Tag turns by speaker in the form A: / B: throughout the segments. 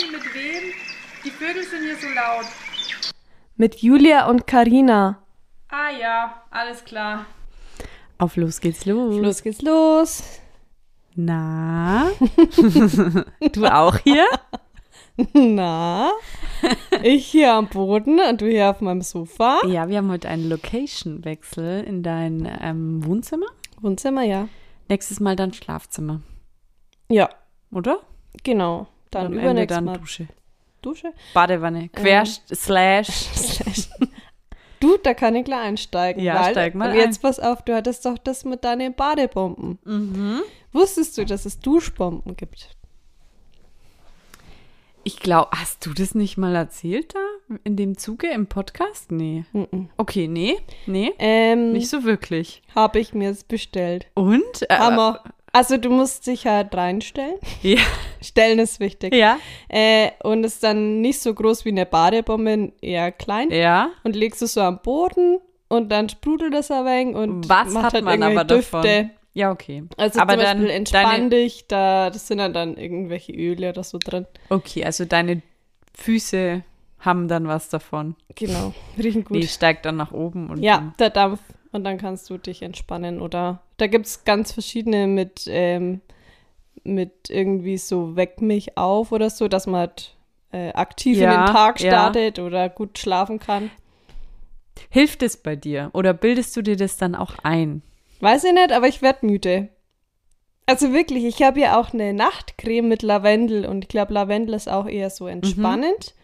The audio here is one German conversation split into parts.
A: Sorry, mit wem? Die Vögel sind hier so laut.
B: Mit Julia und Karina.
A: Ah ja, alles klar.
C: Auf los geht's los.
B: Los geht's los.
C: Na? du auch hier?
B: Na? Ich hier am Boden und du hier auf meinem Sofa.
C: Ja, wir haben heute einen Location-Wechsel in dein ähm, Wohnzimmer.
B: Wohnzimmer, ja.
C: Nächstes Mal dann Schlafzimmer,
B: Ja,
C: oder?
B: genau. Dann,
C: Am Ende dann
B: Mal
C: Dusche.
B: Dusche.
C: Badewanne. Quer slash.
B: Du, da kann ich gleich einsteigen.
C: Ja,
B: weil,
C: steig mal
B: jetzt pass auf, du hattest doch das mit deinen Badebomben.
C: Mhm.
B: Wusstest du, dass es Duschbomben gibt?
C: Ich glaube, hast du das nicht mal erzählt da? In dem Zuge im Podcast? Nee.
B: Mhm.
C: Okay, nee. Nee.
B: Ähm,
C: Nicht so wirklich.
B: habe ich mir es bestellt.
C: Und? Äh,
B: Hammer. Also du musst dich halt reinstellen.
C: Ja.
B: Stellen ist wichtig.
C: Ja.
B: Äh, und ist dann nicht so groß wie eine Badebombe, eher klein.
C: Ja.
B: Und legst es so am Boden und dann sprudelt es ein wenig und
C: Was
B: macht
C: hat
B: halt
C: man aber davon?
B: Düfte.
C: Ja, okay.
B: Also
C: aber
B: zum
C: dann
B: Beispiel entspann
C: deine,
B: dich, da, das sind dann, dann irgendwelche Öle oder so drin.
C: Okay, also deine Füße haben dann was davon.
B: Genau, riechen gut.
C: Die steigt dann nach oben und
B: Ja,
C: dann-
B: der Dampf. Und dann kannst du dich entspannen. Oder da gibt es ganz verschiedene mit, ähm, mit irgendwie so Weck mich auf oder so, dass man halt, äh, aktiv in
C: Ja,
B: den Tag
C: ja.
B: startet oder gut schlafen kann.
C: hilft es bei dir oder bildest du dir das dann auch ein?
B: Weiß ich nicht, aber ich werde müde. Also wirklich, ich habe ja auch eine Nachtcreme mit Lavendel und ich glaube, Lavendel ist auch eher so entspannend.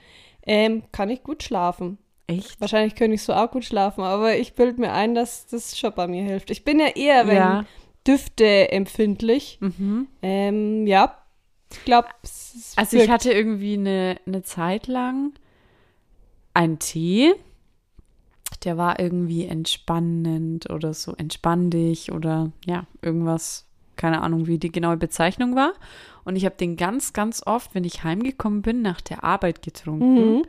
B: Ähm, kann ich gut schlafen.
C: Echt?
B: Wahrscheinlich könnte ich so auch gut schlafen, aber ich bilde mir ein, dass das schon bei mir hilft. Ich bin ja eher, wenn
C: Ja.
B: Düfte empfindlich.
C: Mhm.
B: Ähm, ja, ich glaube, es ist
C: Also ich hatte irgendwie eine, eine Zeit lang einen Tee, der war irgendwie entspannend oder so, entspann dich oder ja, irgendwas, keine Ahnung, wie die genaue Bezeichnung war. Und ich habe den ganz, ganz oft, wenn ich heimgekommen bin, nach der Arbeit getrunken.
B: Mhm.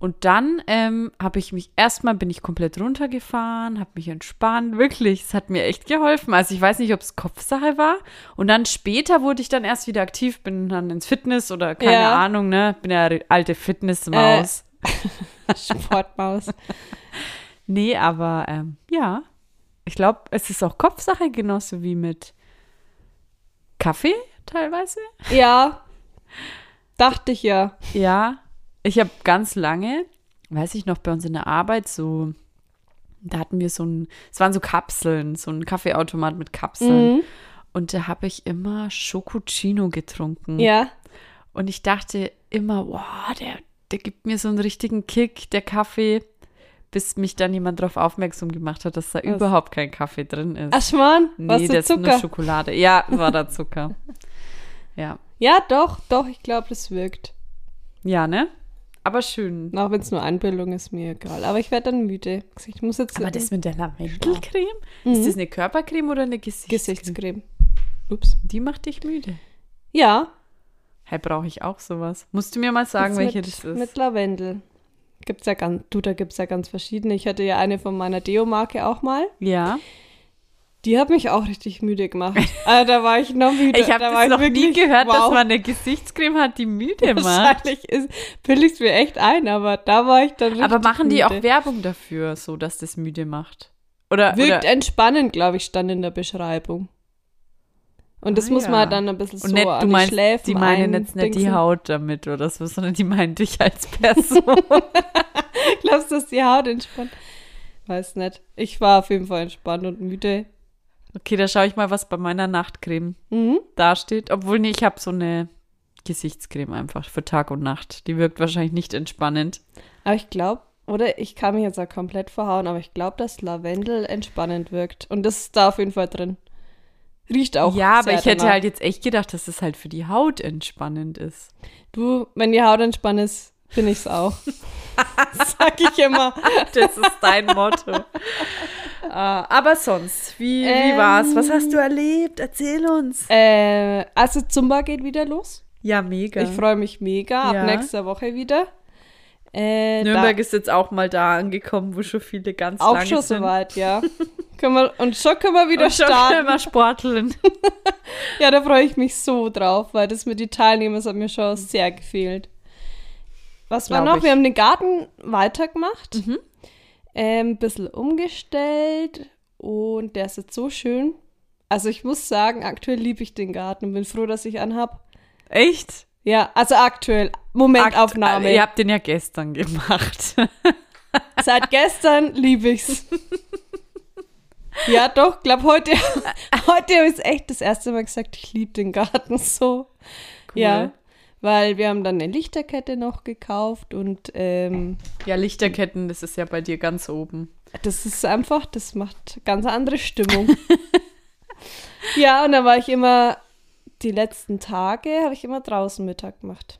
C: Und dann ähm, habe ich mich, erstmal bin ich komplett runtergefahren, habe mich entspannt, wirklich, es hat mir echt geholfen. Also ich weiß nicht, ob es Kopfsache war. Und dann später wurde ich dann erst wieder aktiv, bin dann ins Fitness oder keine
B: Ja.
C: Ahnung, ne? Bin ja alte Fitnessmaus.
B: Sportmaus.
C: Nee, aber ähm, ja, ich glaube, es ist auch Kopfsache, genauso wie mit Kaffee teilweise.
B: ja, dachte ich ja.
C: Ja, ich habe ganz lange, weiß ich noch, bei uns in der Arbeit so, da hatten wir so ein, es waren so Kapseln, so ein Kaffeeautomat mit Kapseln.
B: Mhm.
C: Und da habe ich immer Schokocino getrunken.
B: Ja,
C: Und ich dachte immer, wow, der, der gibt mir so einen richtigen Kick, der Kaffee, bis mich dann jemand darauf aufmerksam gemacht hat, dass da
B: Was?
C: überhaupt kein Kaffee drin ist.
B: ach Schmarrn,
C: nee, das ist nur. Schokolade. Ja, war da Zucker. ja.
B: Ja, doch, doch, ich glaube, das wirkt.
C: Ja, ne? Aber schön.
B: Auch wenn es nur Einbildung ist, mir egal. Aber ich werde dann müde. Ich muss jetzt
C: Aber das mit der Lavendelcreme?
B: Mhm.
C: Ist das eine Körpercreme oder eine Gesichtscreme?
B: Gesichtscreme. Ups.
C: Die macht dich müde.
B: Ja.
C: Hey, brauche ich auch sowas? Musst du mir mal sagen,
B: Jetzt
C: welche
B: mit,
C: das ist?
B: Mit Lavendel. Gibt's ja ganz, du, da gibt's ja ganz verschiedene. Ich hatte ja eine von meiner Deo-Marke auch mal.
C: ja.
B: Die hat mich auch richtig müde gemacht. Also, da war ich noch müde.
C: Ich habe
B: da
C: das noch nie
B: wirklich,
C: gehört, dass
B: wow.
C: man eine Gesichtscreme hat, die müde macht.
B: Wahrscheinlich ist, bilde ich es mir echt ein, aber da war ich dann richtig
C: Aber machen die auch
B: müde.
C: Werbung dafür, so dass das müde macht? Oder,
B: Wirkt
C: oder
B: entspannend, glaube ich, stand in der Beschreibung. Und das
C: Ah,
B: muss
C: ja.
B: man halt dann ein bisschen
C: und
B: so
C: nicht,
B: an
C: du
B: die
C: meinst,
B: Schläfen
C: die meinen jetzt nicht die. Haut damit oder so, sondern die meinen dich als Person.
B: Glaubst du, dass die Haut entspannt? Weiß nicht. Ich war auf jeden Fall entspannt und müde.
C: Okay, da schaue ich mal, was bei meiner Nachtcreme
B: Mhm.
C: dasteht. Obwohl, nee, ich habe so eine Gesichtscreme einfach für Tag und Nacht. Die wirkt wahrscheinlich nicht entspannend.
B: Aber ich glaube, oder ich kann mich jetzt auch komplett verhauen, aber ich glaube, dass Lavendel entspannend wirkt. Und das ist da auf jeden Fall drin. Riecht auch.
C: ja, aber ich hätte
B: danach.
C: halt jetzt echt gedacht, dass es halt für die Haut entspannend ist.
B: Du, wenn die Haut entspannt ist, bin ich's auch. Sag ich immer.
C: Das ist dein Motto. äh, aber sonst, wie, wie
B: Ähm,
C: war's? Was hast du erlebt? Erzähl uns.
B: Äh, also Zumba geht wieder los.
C: Ja, mega.
B: Ich freue mich mega.
C: Ja.
B: Ab nächster Woche wieder. Äh,
C: Nürnberg
B: da,
C: ist jetzt auch mal da angekommen, wo schon viele ganz
B: auch
C: lange
B: schon
C: sind.
B: soweit, ja. können wir, und schon können wir wieder
C: Und schon
B: starten.
C: können wir sporteln.
B: Ja, da freue ich mich so drauf, weil das mit den Teilnehmern hat mir schon sehr gefehlt. Was war noch? Wir
C: ich.
B: haben den Garten weitergemacht,
C: Mhm.
B: ähm, ein bisschen umgestellt und der ist jetzt so schön. Also ich muss sagen, aktuell liebe ich den Garten und bin froh, dass ich habe.
C: Echt?
B: Ja, also aktuell, Momentaufnahme.
C: Akt- Ihr habt den ja gestern gemacht.
B: Seit gestern liebe ich's. Ja, doch, glaub heute, heute habe ich echt das erste Mal gesagt, ich liebe den Garten so.
C: Cool.
B: Ja, weil wir haben dann eine Lichterkette noch gekauft und ähm,
C: Ja, Lichterketten, das ist ja bei dir ganz oben.
B: das ist einfach, das macht ganz andere Stimmung. ja, und dann war ich immer, die letzten Tage habe ich immer draußen Mittag gemacht.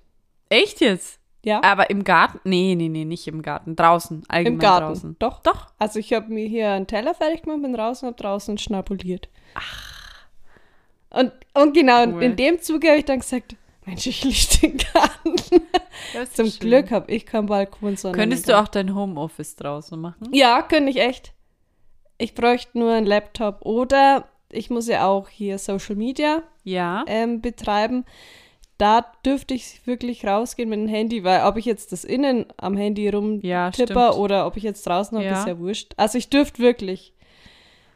C: Echt jetzt?
B: Ja,
C: Aber im Garten? Nee, nee, nee, nicht im Garten. Draußen, allgemein
B: im Garten.
C: draußen.
B: Doch.
C: Doch.
B: Also ich habe mir hier einen Teller fertig gemacht, bin draußen, habe draußen schnabuliert. Ach. Und, und genau,
C: Cool.
B: in dem Zuge habe ich dann gesagt, Mensch, ich liebe den Garten. Zum Glück habe ich keinen Balkon, sondern
C: Könntest du auch dein Homeoffice draußen machen?
B: Ja, könnte ich echt. Ich bräuchte nur einen Laptop oder ich muss ja auch hier Social Media
C: Ja.
B: ähm, betreiben. Da dürfte ich wirklich rausgehen mit dem Handy, weil ob ich jetzt das innen am Handy rumtipper
C: Ja,
B: oder ob ich jetzt draußen habe,
C: Ja.
B: ist ja wurscht. Also ich dürfte wirklich.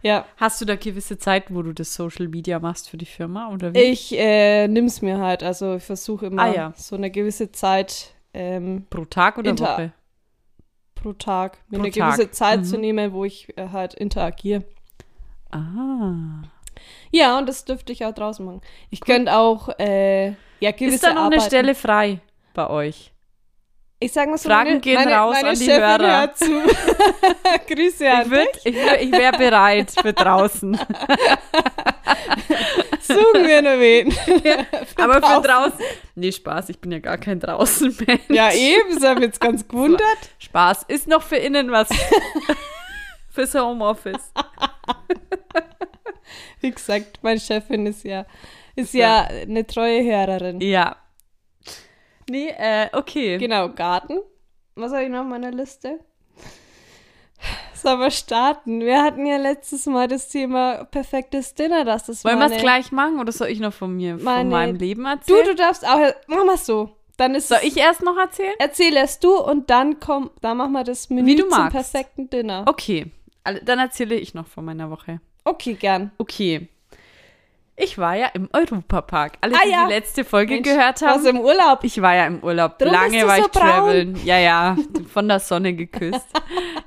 B: Ja,
C: Hast du da gewisse Zeiten, wo du das Social Media machst für die Firma oder wie?
B: ich äh, nimm's mir halt. Also ich versuche immer
C: Ah, ja.
B: so eine gewisse Zeit ähm,
C: Pro Tag oder Woche?
B: pro Tag, mir
C: Pro
B: eine
C: Tag.
B: gewisse Zeit
C: Mhm.
B: zu nehmen, wo ich äh, halt interagiere.
C: Ah.
B: Ja, und das dürfte ich auch draußen machen. Ich könnte auch, äh, ja, gewisse
C: Ist da noch eine
B: Arbeiten-
C: Stelle frei bei euch?
B: Ich sag mal so,
C: Fragen
B: meine,
C: gehen
B: meine,
C: raus
B: meine
C: an die
B: Chefin
C: Hörer.
B: hört zu. Grüße an
C: Ich, würd, ich, ich wäre bereit für draußen.
B: Suchen wir nur wen.
C: Aber für
B: draußen.
C: draußen. Nee, Spaß, ich bin ja gar kein Draußenmensch.
B: Ja, eben, haben wir jetzt ganz gewundert.
C: Spaß. Ist noch für innen was. Fürs Homeoffice.
B: Wie gesagt, meine Chefin ist ja, ist ja eine treue Hörerin.
C: Ja. Nee, äh, okay.
B: Genau, Garten. Was habe ich noch auf meiner Liste? Sollen wir starten? Wir hatten ja letztes Mal das Thema perfektes Dinner, dass das
C: Wollen wir es gleich machen oder soll ich noch von mir, von meinem Leben
B: Du,
C: erzählen?
B: du darfst auch. Machen wir es so. Dann ist
C: soll ich erst noch erzählen?
B: Erzähl erst du und dann komm, dann machen wir das Menü
C: Wie du
B: zum
C: magst.
B: perfekten Dinner.
C: Okay, alle- dann erzähle ich noch von meiner Woche.
B: Okay, gern.
C: Okay. Ich war ja im Europapark. Alle,
B: Ah
C: die
B: ja.
C: die letzte Folge
B: Mensch,
C: gehört haben.
B: im Urlaub.
C: Ich war ja im Urlaub.
B: Drum
C: Lange war
B: so
C: ich traveln. Ja, ja, von der Sonne geküsst.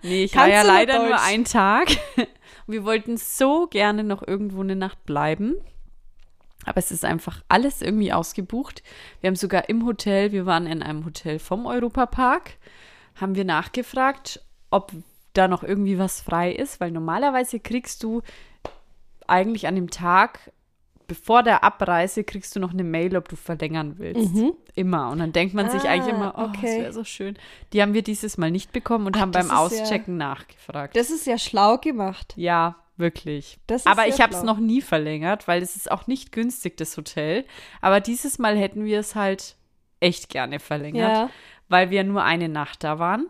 C: Nee, ich war
B: Kannst
C: ja
B: du noch
C: leider nur einen Tag. Wir wollten so gerne noch irgendwo eine Nacht bleiben. Aber es ist einfach alles irgendwie ausgebucht. Wir haben sogar im Hotel, wir waren in einem Hotel vom Europapark, haben wir nachgefragt, ob da noch irgendwie was frei ist, weil normalerweise kriegst du eigentlich an dem Tag, bevor der Abreise, kriegst du noch eine Mail, ob du verlängern willst. Immer. Und dann denkt man sich
B: Mhm. Ah,
C: eigentlich immer, oh, das
B: okay.
C: wäre so schön. Die haben wir dieses Mal nicht bekommen und
B: Ach,
C: haben
B: das
C: beim
B: ist ja-
C: Auschecken nachgefragt.
B: Das ist ja schlau gemacht.
C: Ja, wirklich.
B: Das
C: Aber ich habe es noch nie verlängert, weil es ist auch nicht günstig, das Hotel. Aber dieses Mal hätten wir es halt echt gerne verlängert,
B: Ja.
C: weil wir nur eine Nacht da waren.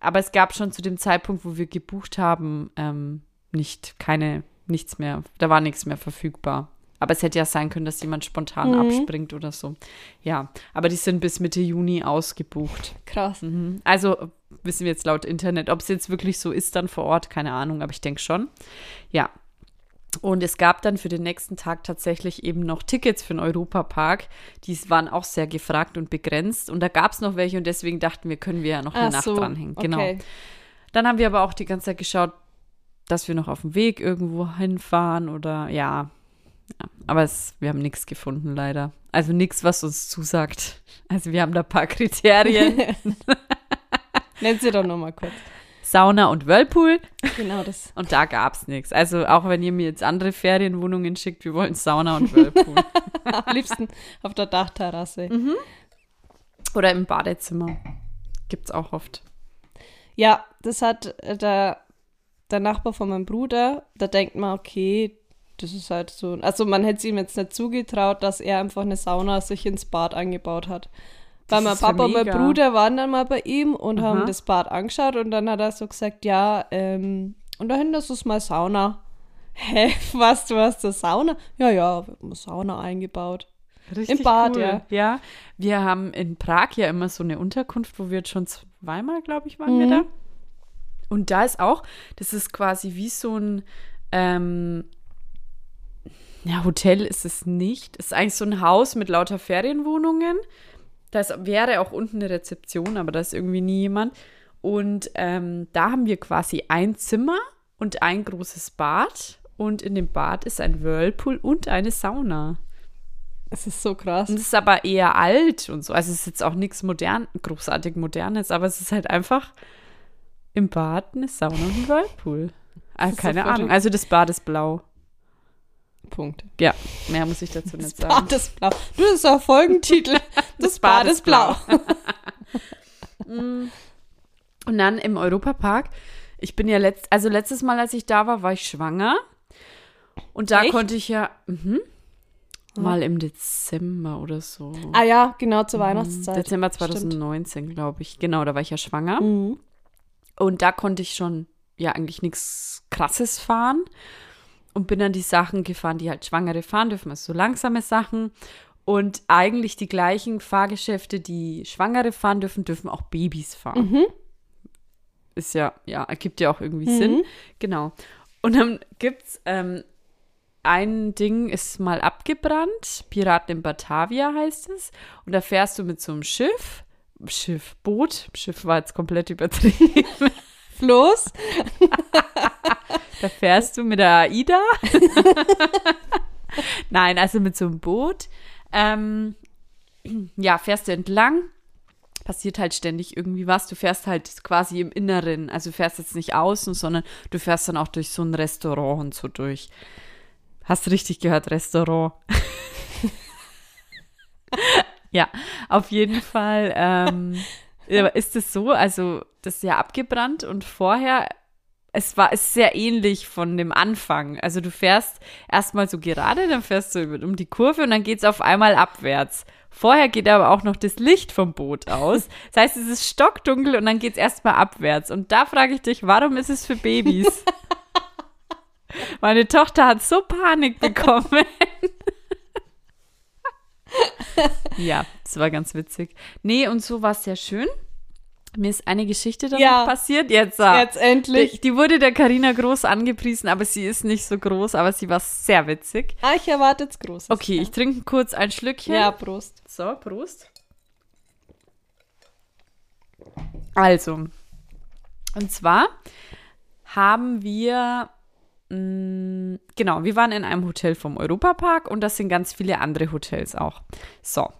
C: Aber es gab schon zu dem Zeitpunkt, wo wir gebucht haben, ähm, nicht keine, nichts mehr. Da war nichts mehr verfügbar. Aber es hätte ja sein können, dass jemand spontan
B: Mhm.
C: abspringt oder so. Ja, aber die sind bis Mitte Juni ausgebucht.
B: Krass.
C: Mhm. Also wissen wir jetzt laut Internet, ob es jetzt wirklich so ist dann vor Ort, keine Ahnung, aber ich denke schon. Ja. Und es gab dann für den nächsten Tag tatsächlich eben noch Tickets für den Europapark. Die waren auch sehr gefragt und begrenzt. Und da gab es noch welche und deswegen dachten wir, können wir ja noch eine
B: Ach
C: Nacht
B: so,
C: dranhängen. Genau.
B: okay.
C: Dann haben wir aber auch die ganze Zeit geschaut, dass wir noch auf dem Weg irgendwo hinfahren oder ja. Ja. Aber es, wir haben nichts gefunden, leider. Also nichts, was uns zusagt. Also wir haben da ein paar Kriterien.
B: Nenn sie doch nochmal kurz.
C: Sauna und Whirlpool.
B: Genau das.
C: Und da gab es nichts. Also auch wenn ihr mir jetzt andere Ferienwohnungen schickt, wir wollen Sauna und Whirlpool.
B: Am liebsten auf der Dachterrasse.
C: Mhm. Oder im Badezimmer. Gibt's auch oft.
B: Ja, das hat äh, der, der Nachbar von meinem Bruder, da denkt man, okay, das ist halt so. Also man hätte es ihm jetzt nicht zugetraut, dass er einfach eine Sauna sich ins Bad eingebaut hat. Weil mein
C: ja
B: Papa und mein. Bruder waren dann mal bei ihm und
C: Aha.
B: haben das Bad angeschaut und dann hat er so gesagt, ja, ähm, und da hinten ist es mal Sauna. hä, was, du hast eine Sauna? Ja, ja, wir Sauna eingebaut.
C: Richtig
B: Im Bad,
C: cool.
B: ja.
C: Ja, wir haben in Prag ja immer so eine Unterkunft, wo wir jetzt schon zweimal, glaube ich, waren wir
B: Mhm.
C: da. Und da ist auch, das ist quasi wie so ein, ähm, ja, Hotel ist es nicht. Es ist eigentlich so ein Haus mit lauter Ferienwohnungen. Da wäre auch unten eine Rezeption, aber da ist irgendwie nie jemand. Und ähm, da haben wir quasi ein Zimmer und ein großes Bad. Und in dem Bad ist ein Whirlpool und eine Sauna.
B: Es ist so krass.
C: Und es ist aber eher alt und so. Also es ist jetzt auch nichts modern, großartig modernes, aber es ist halt einfach im Bad eine Sauna und ein Whirlpool. Ah,
B: ist so
C: keine Ahnung. Also das Bad ist blau.
B: Punkt.
C: Ja, mehr muss ich dazu nicht
B: Das
C: sagen.
B: Bad ist blau. Du, das ist auch Folgentitel. Das, Bad, ist blau.
C: Und dann im Europapark. Ich bin ja letzt, also letztes Mal, als ich da war, war ich schwanger. Und da
B: Echt?
C: konnte ich ja mhm, mal im Dezember oder so.
B: Ah ja, genau zur Weihnachtszeit.
C: Dezember
B: Stimmt.
C: 2019, glaube ich. Genau, da war ich ja schwanger.
B: Mhm.
C: Und da konnte ich schon ja eigentlich nichts Krasses fahren und bin dann die Sachen gefahren, die halt Schwangere fahren dürfen, also so langsame Sachen. Und eigentlich die gleichen Fahrgeschäfte, die Schwangere fahren dürfen, dürfen auch Babys fahren.
B: Mhm.
C: Ist ja, ja, ergibt ja auch irgendwie Sinn. Genau. Und dann gibt's ähm, ein Ding, ist mal abgebrannt. Piraten in Batavia heißt es. Und da fährst du mit so einem Schiff. Schiff, Boot. Schiff war jetzt komplett übertrieben.
B: Floß.
C: Da fährst du mit der AIDA. Nein, also mit so einem Boot. Ähm, ja, fährst du entlang. Passiert halt ständig irgendwie was. Du fährst halt quasi im Inneren. Also du fährst jetzt nicht außen, sondern du fährst dann auch durch so ein Restaurant und so durch. Hast richtig gehört, Restaurant. ja, auf jeden Fall ähm, ist es so. Also das ist ja abgebrannt und vorher es war es ist sehr ähnlich von dem Anfang. Also du fährst erstmal so gerade, dann fährst du um die Kurve und dann geht es auf einmal abwärts. Vorher geht aber auch noch das Licht vom Boot aus. Das heißt, es ist stockdunkel und dann geht es erstmal abwärts. Und da frage ich dich, warum ist es für Babys? Meine Tochter hat so Panik bekommen. ja, das war ganz witzig. Nee, und so war es sehr schön. Mir ist eine Geschichte danach
B: Ja.
C: passiert. Jetzt, ah.
B: Jetzt endlich.
C: Die, die wurde der Karina groß angepriesen, aber sie ist nicht so groß, aber sie war sehr witzig.
B: Ah, ich erwarte jetzt Großes.
C: Okay, ich trinke kurz ein Schlückchen.
B: Ja, Prost.
C: So, Prost. Also, und zwar haben wir, mh, genau, wir waren in einem Hotel vom Europapark und das sind ganz viele andere Hotels auch. So,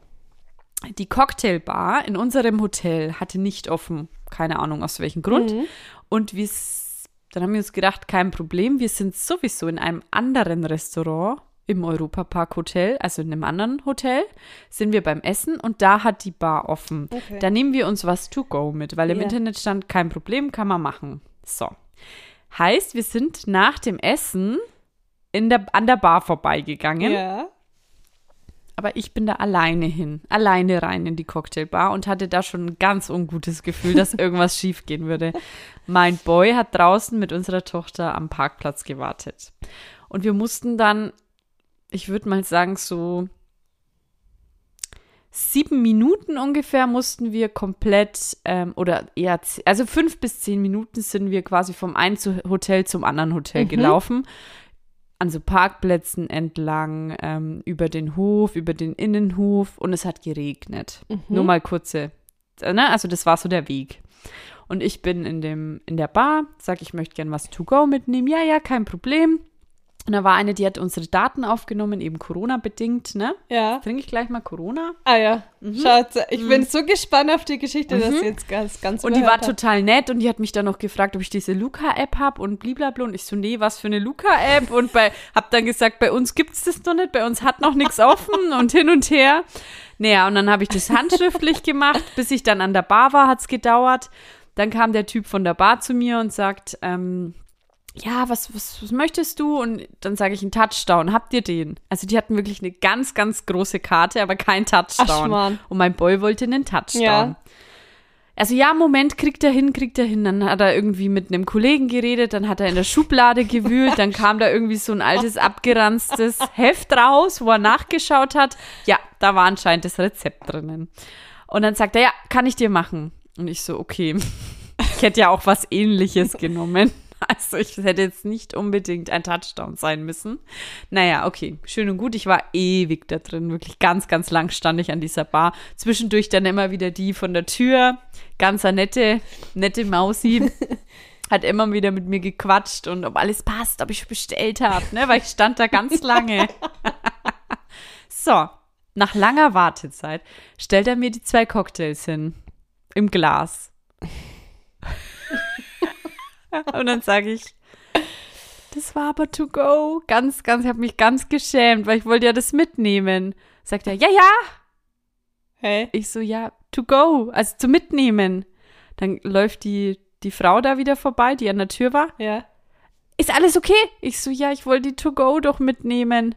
C: die Cocktailbar in unserem Hotel hatte nicht offen, keine Ahnung aus welchem Grund. Und wir, dann haben wir uns gedacht, kein Problem, wir sind sowieso in einem anderen Restaurant im Europapark Hotel, also in einem anderen Hotel, sind wir beim Essen und da hat die Bar offen.
B: Okay.
C: Da nehmen wir uns was to go mit, weil im
B: Ja.
C: Internet stand, kein Problem, kann man machen. So. Heißt, wir sind nach dem Essen in der, an der Bar vorbeigegangen.
B: Ja.
C: Aber ich bin da alleine hin, alleine rein in die Cocktailbar und hatte da schon ein ganz ungutes Gefühl, dass irgendwas schiefgehen würde. Mein Boy hat draußen mit unserer Tochter am Parkplatz gewartet. Und wir mussten dann, ich würde mal sagen, so sieben Minuten ungefähr mussten wir komplett, ähm, oder eher, also fünf bis zehn Minuten sind wir quasi vom einen Hotel zum anderen Hotel gelaufen an so Parkplätzen entlang, ähm, über den Hof, über den Innenhof und es hat geregnet. Nur mal kurze, äh, ne? Also das war so der Weg. Und ich bin in dem, in der Bar, sag, ich möchte gern was to go mitnehmen. Ja, ja, kein Problem. Und da war eine, die hat unsere Daten aufgenommen, eben Corona-bedingt, ne?
B: Ja.
C: Trinke ich gleich mal Corona.
B: Ah ja. Schaut, ich bin so gespannt auf die Geschichte, dass sie jetzt ganz, ganz
C: Und die war
B: hat.
C: total nett und die hat mich dann noch gefragt, ob ich diese Luca-App habe und blablabla. Und ich so, nee, was für eine Luca-App? Und bei, hab dann gesagt, bei uns gibt's das noch nicht, bei uns hat noch nichts offen und hin und her. Naja, und dann habe ich das handschriftlich gemacht, bis ich dann an der Bar war, hat's gedauert. Dann kam der Typ von der Bar zu mir und sagt, ähm, ja, was, was, was möchtest du? Und dann sage ich einen Touchdown. Habt ihr den? Also die hatten wirklich eine ganz, ganz große Karte, aber kein Touchdown.
B: Ach,
C: und mein Boy wollte einen Touchdown.
B: Ja.
C: Also ja, Moment, kriegt er hin, kriegt er hin. Dann hat er irgendwie mit einem Kollegen geredet, dann hat er in der Schublade gewühlt, dann kam da irgendwie so ein altes, abgeranztes Heft raus, wo er nachgeschaut hat. Ja, da war anscheinend das Rezept drinnen. Und dann sagt er, ja, kann ich dir machen. Und ich so, okay. Ich hätte ja auch was ähnliches genommen. Also ich hätte jetzt nicht unbedingt ein Touchdown sein müssen. Naja, okay, schön und gut. Ich war ewig da drin, wirklich ganz, ganz lang stand ich an dieser Bar. Zwischendurch dann immer wieder die von der Tür, ganz nette, nette Mausi. Hat immer wieder mit mir gequatscht und ob alles passt, ob ich bestellt habe, ne? Weil ich stand da ganz lange. so, nach langer Wartezeit stellt er mir die zwei Cocktails hin. Im Glas. Und dann sage ich, das war aber to go. Ganz, ganz, ich habe mich ganz geschämt, weil ich wollte ja das mitnehmen. Sagt er, ja, ja.
B: Hä?
C: Ich so, ja, to go, also zum Mitnehmen. Dann läuft die, die Frau da wieder vorbei, die an der Tür war.
B: Ja.
C: Ist alles okay? Ich so, ja, ich wollte die to go doch mitnehmen.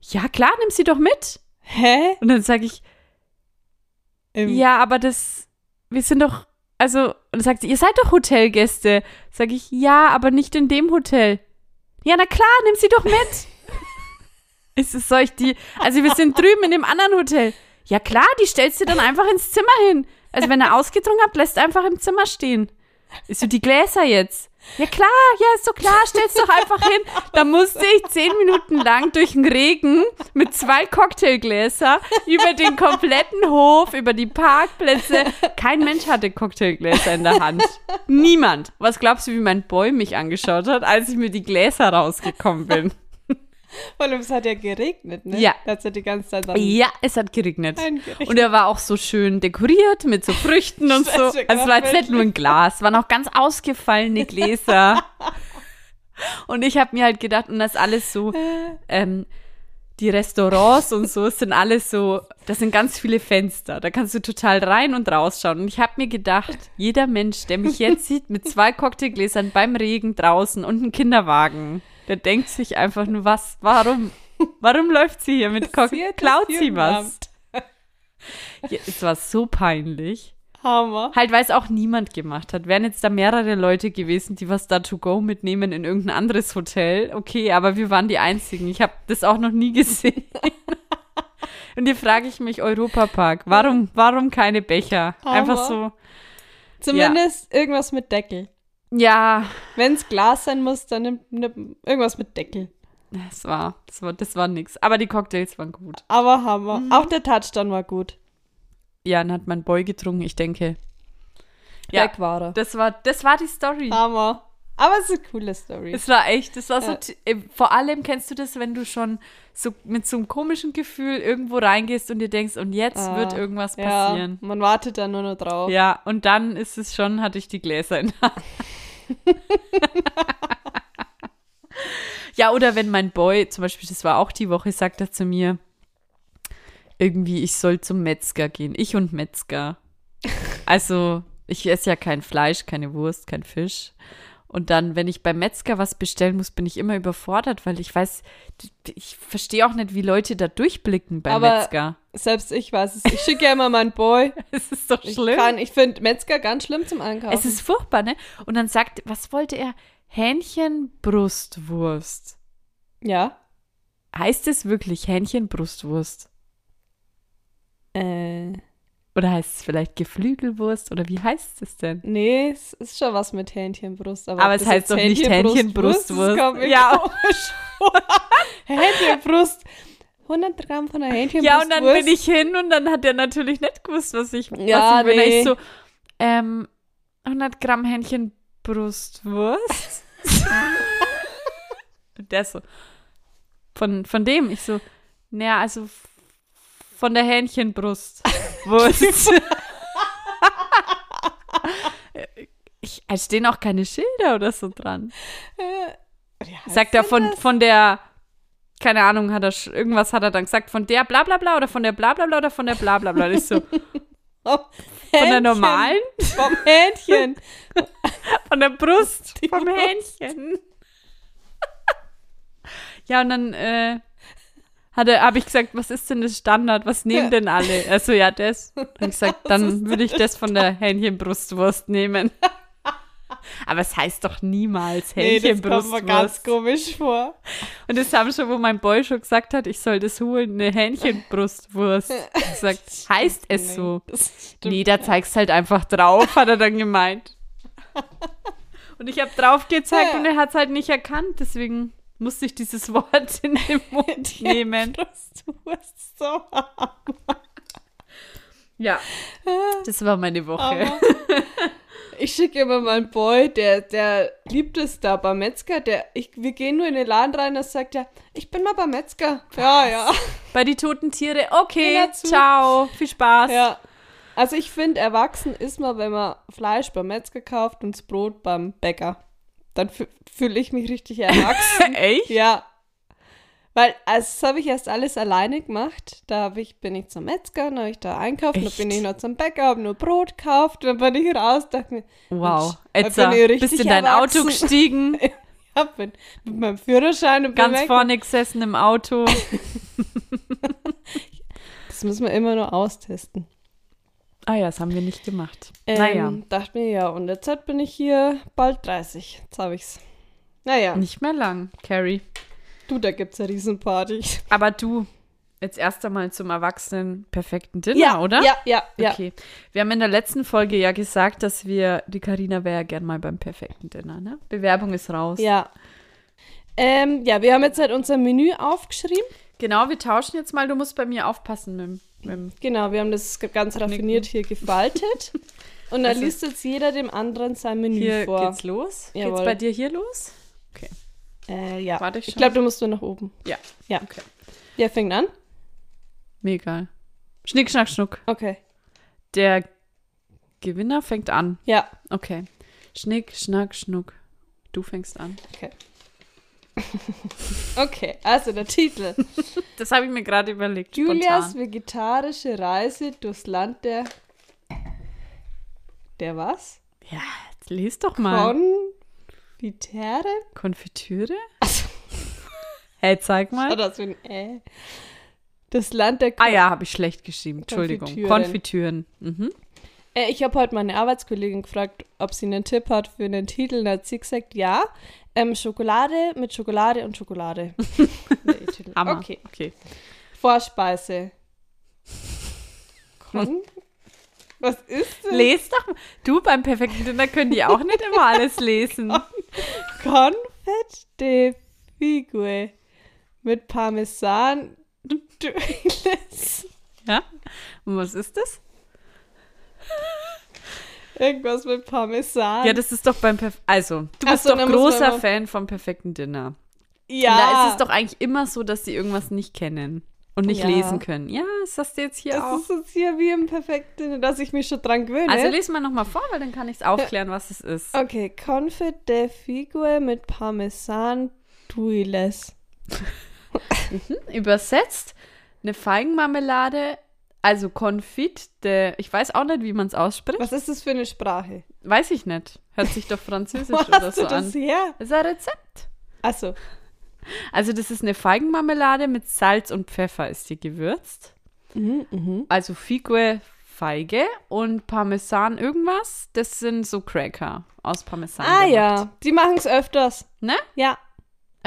C: Ja, klar, nimm sie doch mit.
B: Hä?
C: Und dann sage ich,
B: Im
C: ja, aber das, wir sind doch, also, und dann sagt sie, ihr seid doch Hotelgäste. Sag ich, ja, aber nicht in dem Hotel. Ja, na klar, nimm sie doch mit. Ist es soll ich die, also wir sind drüben in dem anderen Hotel. Ja klar, die stellst du dann einfach ins Zimmer hin. Also wenn er ausgetrunken hat, lässt einfach im Zimmer stehen. Ist so die Gläser jetzt? Ja klar, ja, ist so klar, stell's doch einfach hin. Da musste ich zehn Minuten lang durch den Regen mit zwei Cocktailgläser über den kompletten Hof, über die Parkplätze. Kein Mensch hatte Cocktailgläser in der Hand. Niemand. Was glaubst du, wie mein Boy mich angeschaut hat, als ich mir die Gläser rausgekommen bin?
B: Vor allem, es hat ja geregnet, ne?
C: Ja.
B: Da hat's ja die ganze Zeit
C: Ja, es hat geregnet. Und er war auch so schön dekoriert mit so Früchten und so.
B: Das
C: Also es war jetzt nicht nur ein Glas, es waren auch ganz ausgefallene Gläser. und ich habe mir halt gedacht, und das alles so, ähm, die Restaurants und so es sind alles so, das sind ganz viele Fenster. Da kannst du total rein und rausschauen. Und ich habe mir gedacht, jeder Mensch, der mich jetzt sieht mit zwei Cocktailgläsern beim Regen draußen und einem Kinderwagen, der denkt sich einfach nur, was, warum? Warum läuft sie hier mit Cocktail? Klaut sie was? Ja, es war so peinlich.
B: Hammer.
C: Halt, weil es auch niemand gemacht hat. Wären jetzt da mehrere Leute gewesen, die was da to go mitnehmen in irgendein anderes Hotel, okay, aber wir waren die Einzigen. Ich habe das auch noch nie gesehen. Und hier frage ich mich, Europapark, warum, warum keine Becher? Einfach so,
B: Zumindest irgendwas mit Deckel.
C: Ja,
B: Wenn es Glas sein muss, dann nimm, nimm irgendwas mit Deckel.
C: das war, das war, das war nix. Aber die Cocktails waren gut.
B: Aber Hammer.
C: Mhm.
B: Auch der Touchdown war gut.
C: Ja, dann hat mein Boy getrunken, ich denke. Ja,
B: Weg war er.
C: das war, das war die Story.
B: Hammer. Aber es ist eine coole Story.
C: Es war echt, das war so,
B: Ja.
C: äh, vor allem kennst du das, wenn du schon so mit so einem komischen Gefühl irgendwo reingehst und dir denkst, und jetzt
B: Ah,
C: wird irgendwas
B: ja,
C: passieren.
B: man wartet dann nur noch drauf.
C: Ja, und dann ist es schon, hatte ich die Gläser in der Hand. Ja, oder wenn mein Boy, zum Beispiel, das war auch die Woche, sagt er zu mir, irgendwie, ich soll zum Metzger gehen. Ich und Metzger. Also, ich esse ja kein Fleisch, keine Wurst, kein Fisch. Und dann, wenn ich beim Metzger was bestellen muss, bin ich immer überfordert, weil ich weiß, ich verstehe auch nicht, wie Leute da durchblicken beim
B: Aber-
C: Metzger.
B: Selbst ich weiß es. Ich schicke ja immer meinen Boy.
C: Es ist doch
B: Ich,
C: schlimm.
B: kann- ich finde Metzger ganz schlimm zum Einkaufen.
C: Es ist furchtbar, ne? Und dann sagt, was wollte er? Hähnchenbrustwurst.
B: ja.
C: Heißt es wirklich Hähnchenbrustwurst?
B: Äh,
C: Oder heißt es vielleicht Geflügelwurst? Oder wie heißt es denn?
B: nee, es ist schon was mit Hähnchenbrust. Aber,
C: Aber es heißt doch nicht
B: Hähnchenbrustwurst mir
C: Ja.
B: komisch. Hähnchenbrust. 100 Gramm von der Hähnchenbrust.
C: Ja, und dann bin ich hin und dann hat er natürlich nicht gewusst, was ich,
B: Ja,
C: was ich bin.
B: nee.
C: Ich so, ähm, 100 Gramm Hähnchenbrustwurst. und der so, von, von dem, ich so, naja, also von der Hähnchenbrustwurst. ich, es stehen auch keine Schilder oder so dran.
B: Heißt
C: Sagt er von,
B: das?
C: von der, keine Ahnung, hat er, irgendwas hat er dann gesagt, von der bla bla bla oder von der bla bla bla oder von der bla bla bla. Ich so,
B: Oh,
C: von der normalen,
B: Vom Hähnchen.
C: von der Brust,
B: Die
C: vom
B: Brust.
C: Hähnchen. ja, und dann äh, habe ich gesagt, was ist denn das Standard? Was nehmen denn alle? Also ja, das. Ich gesagt, dann würde ich das von der Hähnchenbrustwurst nehmen. Aber es heißt doch niemals
B: Nee, das kommt mir
C: Hähnchenbrustwurst.
B: ganz komisch vor.
C: Und das haben schon, wo mein Boy schon gesagt hat, ich soll das holen, eine Hähnchenbrustwurst. Ich gesagt, heißt es so?
B: Stimmt.
C: Nee, da zeigst halt einfach drauf, hat er dann gemeint. Und ich habe drauf gezeigt
B: Ja.
C: und er hat es halt nicht erkannt, deswegen musste ich dieses Wort in den Mund nehmen.
B: Brustwurst so arm.
C: Ja, das war meine Woche.
B: Aber ich schicke immer meinen Boy, der, der liebt es da beim Metzger. Der, ich, wir gehen nur in den Laden rein, da sagt er, ich bin mal beim Metzger. Ja, ja.
C: Bei die toten Tiere, okay, ciao, viel Spaß.
B: ja. Also ich finde, erwachsen ist man, wenn man Fleisch beim Metzger kauft und das Brot beim Bäcker. Dann fü- fühle ich mich richtig erwachsen.
C: Echt?
B: Ja. Weil, also das habe ich erst alles alleine gemacht. Da hab ich, bin ich zum Metzger, dann habe ich da einkauft, dann
C: Echt?
B: bin ich noch zum Bäcker, habe nur Brot gekauft, dann bin ich raus, dachte mir,
C: Wow,
B: bin ich
C: bist
B: richtig
C: in dein Auto gestiegen,
B: ja, bin mit meinem Führerschein und
C: ganz vorne gesessen im Auto.
B: Das müssen wir immer nur austesten.
C: Ah ja, das haben wir nicht gemacht.
B: Ähm,
C: naja,
B: Dachte mir, ja, und jetzt bin ich hier bald 30. Jetzt habe ich's. Naja,
C: nicht mehr lang, Carrie.
B: du, da gibt's eine Riesenparty.
C: Aber du, jetzt erst einmal zum Erwachsenen perfekten Dinner, oder?
B: Ja, ja, ja.
C: Okay. Wir haben in der letzten Folge ja gesagt, dass wir, die Karina wäre ja gern mal beim perfekten Dinner, ne? Bewerbung ist raus.
B: Ja. Ähm, ja, wir haben jetzt halt unser Menü aufgeschrieben.
C: Genau, wir tauschen jetzt mal. Du musst bei mir aufpassen mit dem
B: Genau, wir haben das ganz raffiniert hier gefaltet. Und da
C: Also-
B: liest jetzt jeder dem anderen sein Menü
C: Hier
B: vor.
C: geht's los.
B: Jawohl.
C: Geht's bei dir hier los?
B: Äh, ja.
C: Warte ich
B: Ich
C: schon.
B: glaube, du musst nur nach oben.
C: Ja.
B: Ja.
C: Okay.
B: Wer fängt an?
C: Mir egal. Schnick, schnack, schnuck.
B: Okay.
C: Der Gewinner fängt an.
B: Ja.
C: Okay. Schnick, schnack, schnuck. Du fängst an.
B: Okay, also der Titel.
C: Das habe ich mir gerade überlegt.
B: Julias
C: Spontan.
B: vegetarische Reise durchs Land der. Der was?
C: Ja, jetzt lies doch mal.
B: Konfitere?
C: Konfitüre?
B: Achso,
C: Hey, zeig mal.
B: das ein Äh. Das Land der.
C: Ah ja, habe ich schlecht geschrieben. Entschuldigung.
B: Konfitüren.
C: Konfitüren. Mhm.
B: Äh, ich habe heute meine Arbeitskollegin gefragt, ob sie einen Tipp hat für einen Titel. Da hat sie gesagt, ja. Ähm, Schokolade mit Schokolade und Schokolade. Titel.
C: Hammer.
B: Okay.
C: okay.
B: Vorspeise. Kon Was ist das?
C: Les doch. mal. Du, beim perfekten Dinner können die auch nicht immer alles lesen.
B: Confet de Figue mit Parmesan.
C: Ja? Und was ist das?
B: Irgendwas mit Parmesan.
C: Ja, das ist doch beim Perf Also, du bist
B: so,
C: doch großer Fan vom perfekten Dinner.
B: ja.
C: Und da ist es doch eigentlich immer so, dass sie irgendwas nicht kennen und nicht
B: Ja.
C: lesen können. Ja, das hast du jetzt hier
B: Das
C: auch.
B: ist jetzt hier wie im perfekten, dass ich mich schon dran gewöhne.
C: Also lesen wir nochmal vor, weil dann kann ich es aufklären, was es ist.
B: okay, Confit de Figue mit Parmesan Duiles.
C: Übersetzt eine Feigenmarmelade, also Confit de, ich weiß auch nicht, wie man es ausspricht.
B: Was ist das für eine Sprache?
C: Weiß ich nicht. Hört sich doch französisch
B: Wo
C: oder
B: hast
C: so
B: du das
C: an.
B: her?
C: Das ist ein Rezept.
B: Achso,
C: Also das ist eine Feigenmarmelade mit Salz und Pfeffer ist die gewürzt.
B: mhm, mhm.
C: Also Figue, Feige und Parmesan irgendwas. Das sind so Cracker aus Parmesan.
B: Ah
C: gemacht.
B: ja, die machen es öfters.
C: Ne?
B: Ja.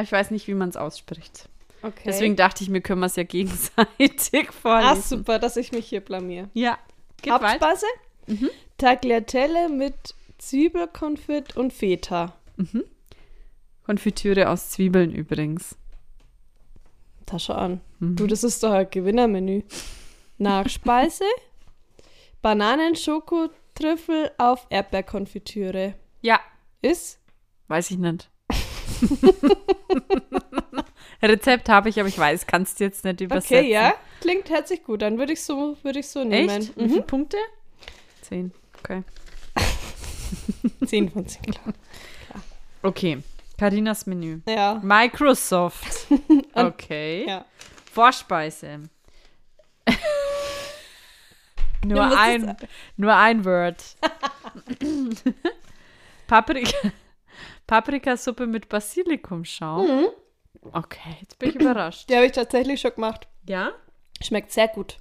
C: Ich weiß nicht, wie man es ausspricht.
B: Okay.
C: Deswegen dachte ich, mir können wir es ja gegenseitig vorlesen.
B: Ah, super, dass ich mich hier blamier.
C: Ja.
B: Hauptspeise? Tagliatelle mit Zwiebelkonfit und Feta.
C: Konfitüre aus Zwiebeln übrigens.
B: Tasche an.
C: Mhm.
B: Du, das ist doch ein Gewinnermenü. Nachspeise? Bananen-Schokotrüffel auf Erdbeerkonfitüre.
C: Ja,
B: Ist?
C: weiß ich nicht. Rezept habe ich, aber ich weiß, kannst du jetzt nicht übersetzen.
B: Okay, ja. Klingt herzlich gut. Dann würde ich so, würde ich so nehmen.
C: Echt? Wie
B: Mhm.
C: viele Punkte? Zehn. Okay.
B: 10 von 10, klar.
C: Okay. Karinas Menü.
B: Ja.
C: Microsoft. Okay.
B: ja.
C: Vorspeise. nur,
B: Ja,
C: ein, nur ein Wort. Paprika, Paprikasuppe mit Basilikumschaum.
B: Mhm.
C: Okay, jetzt bin ich überrascht.
B: Die habe ich tatsächlich schon gemacht.
C: Ja?
B: Schmeckt sehr gut.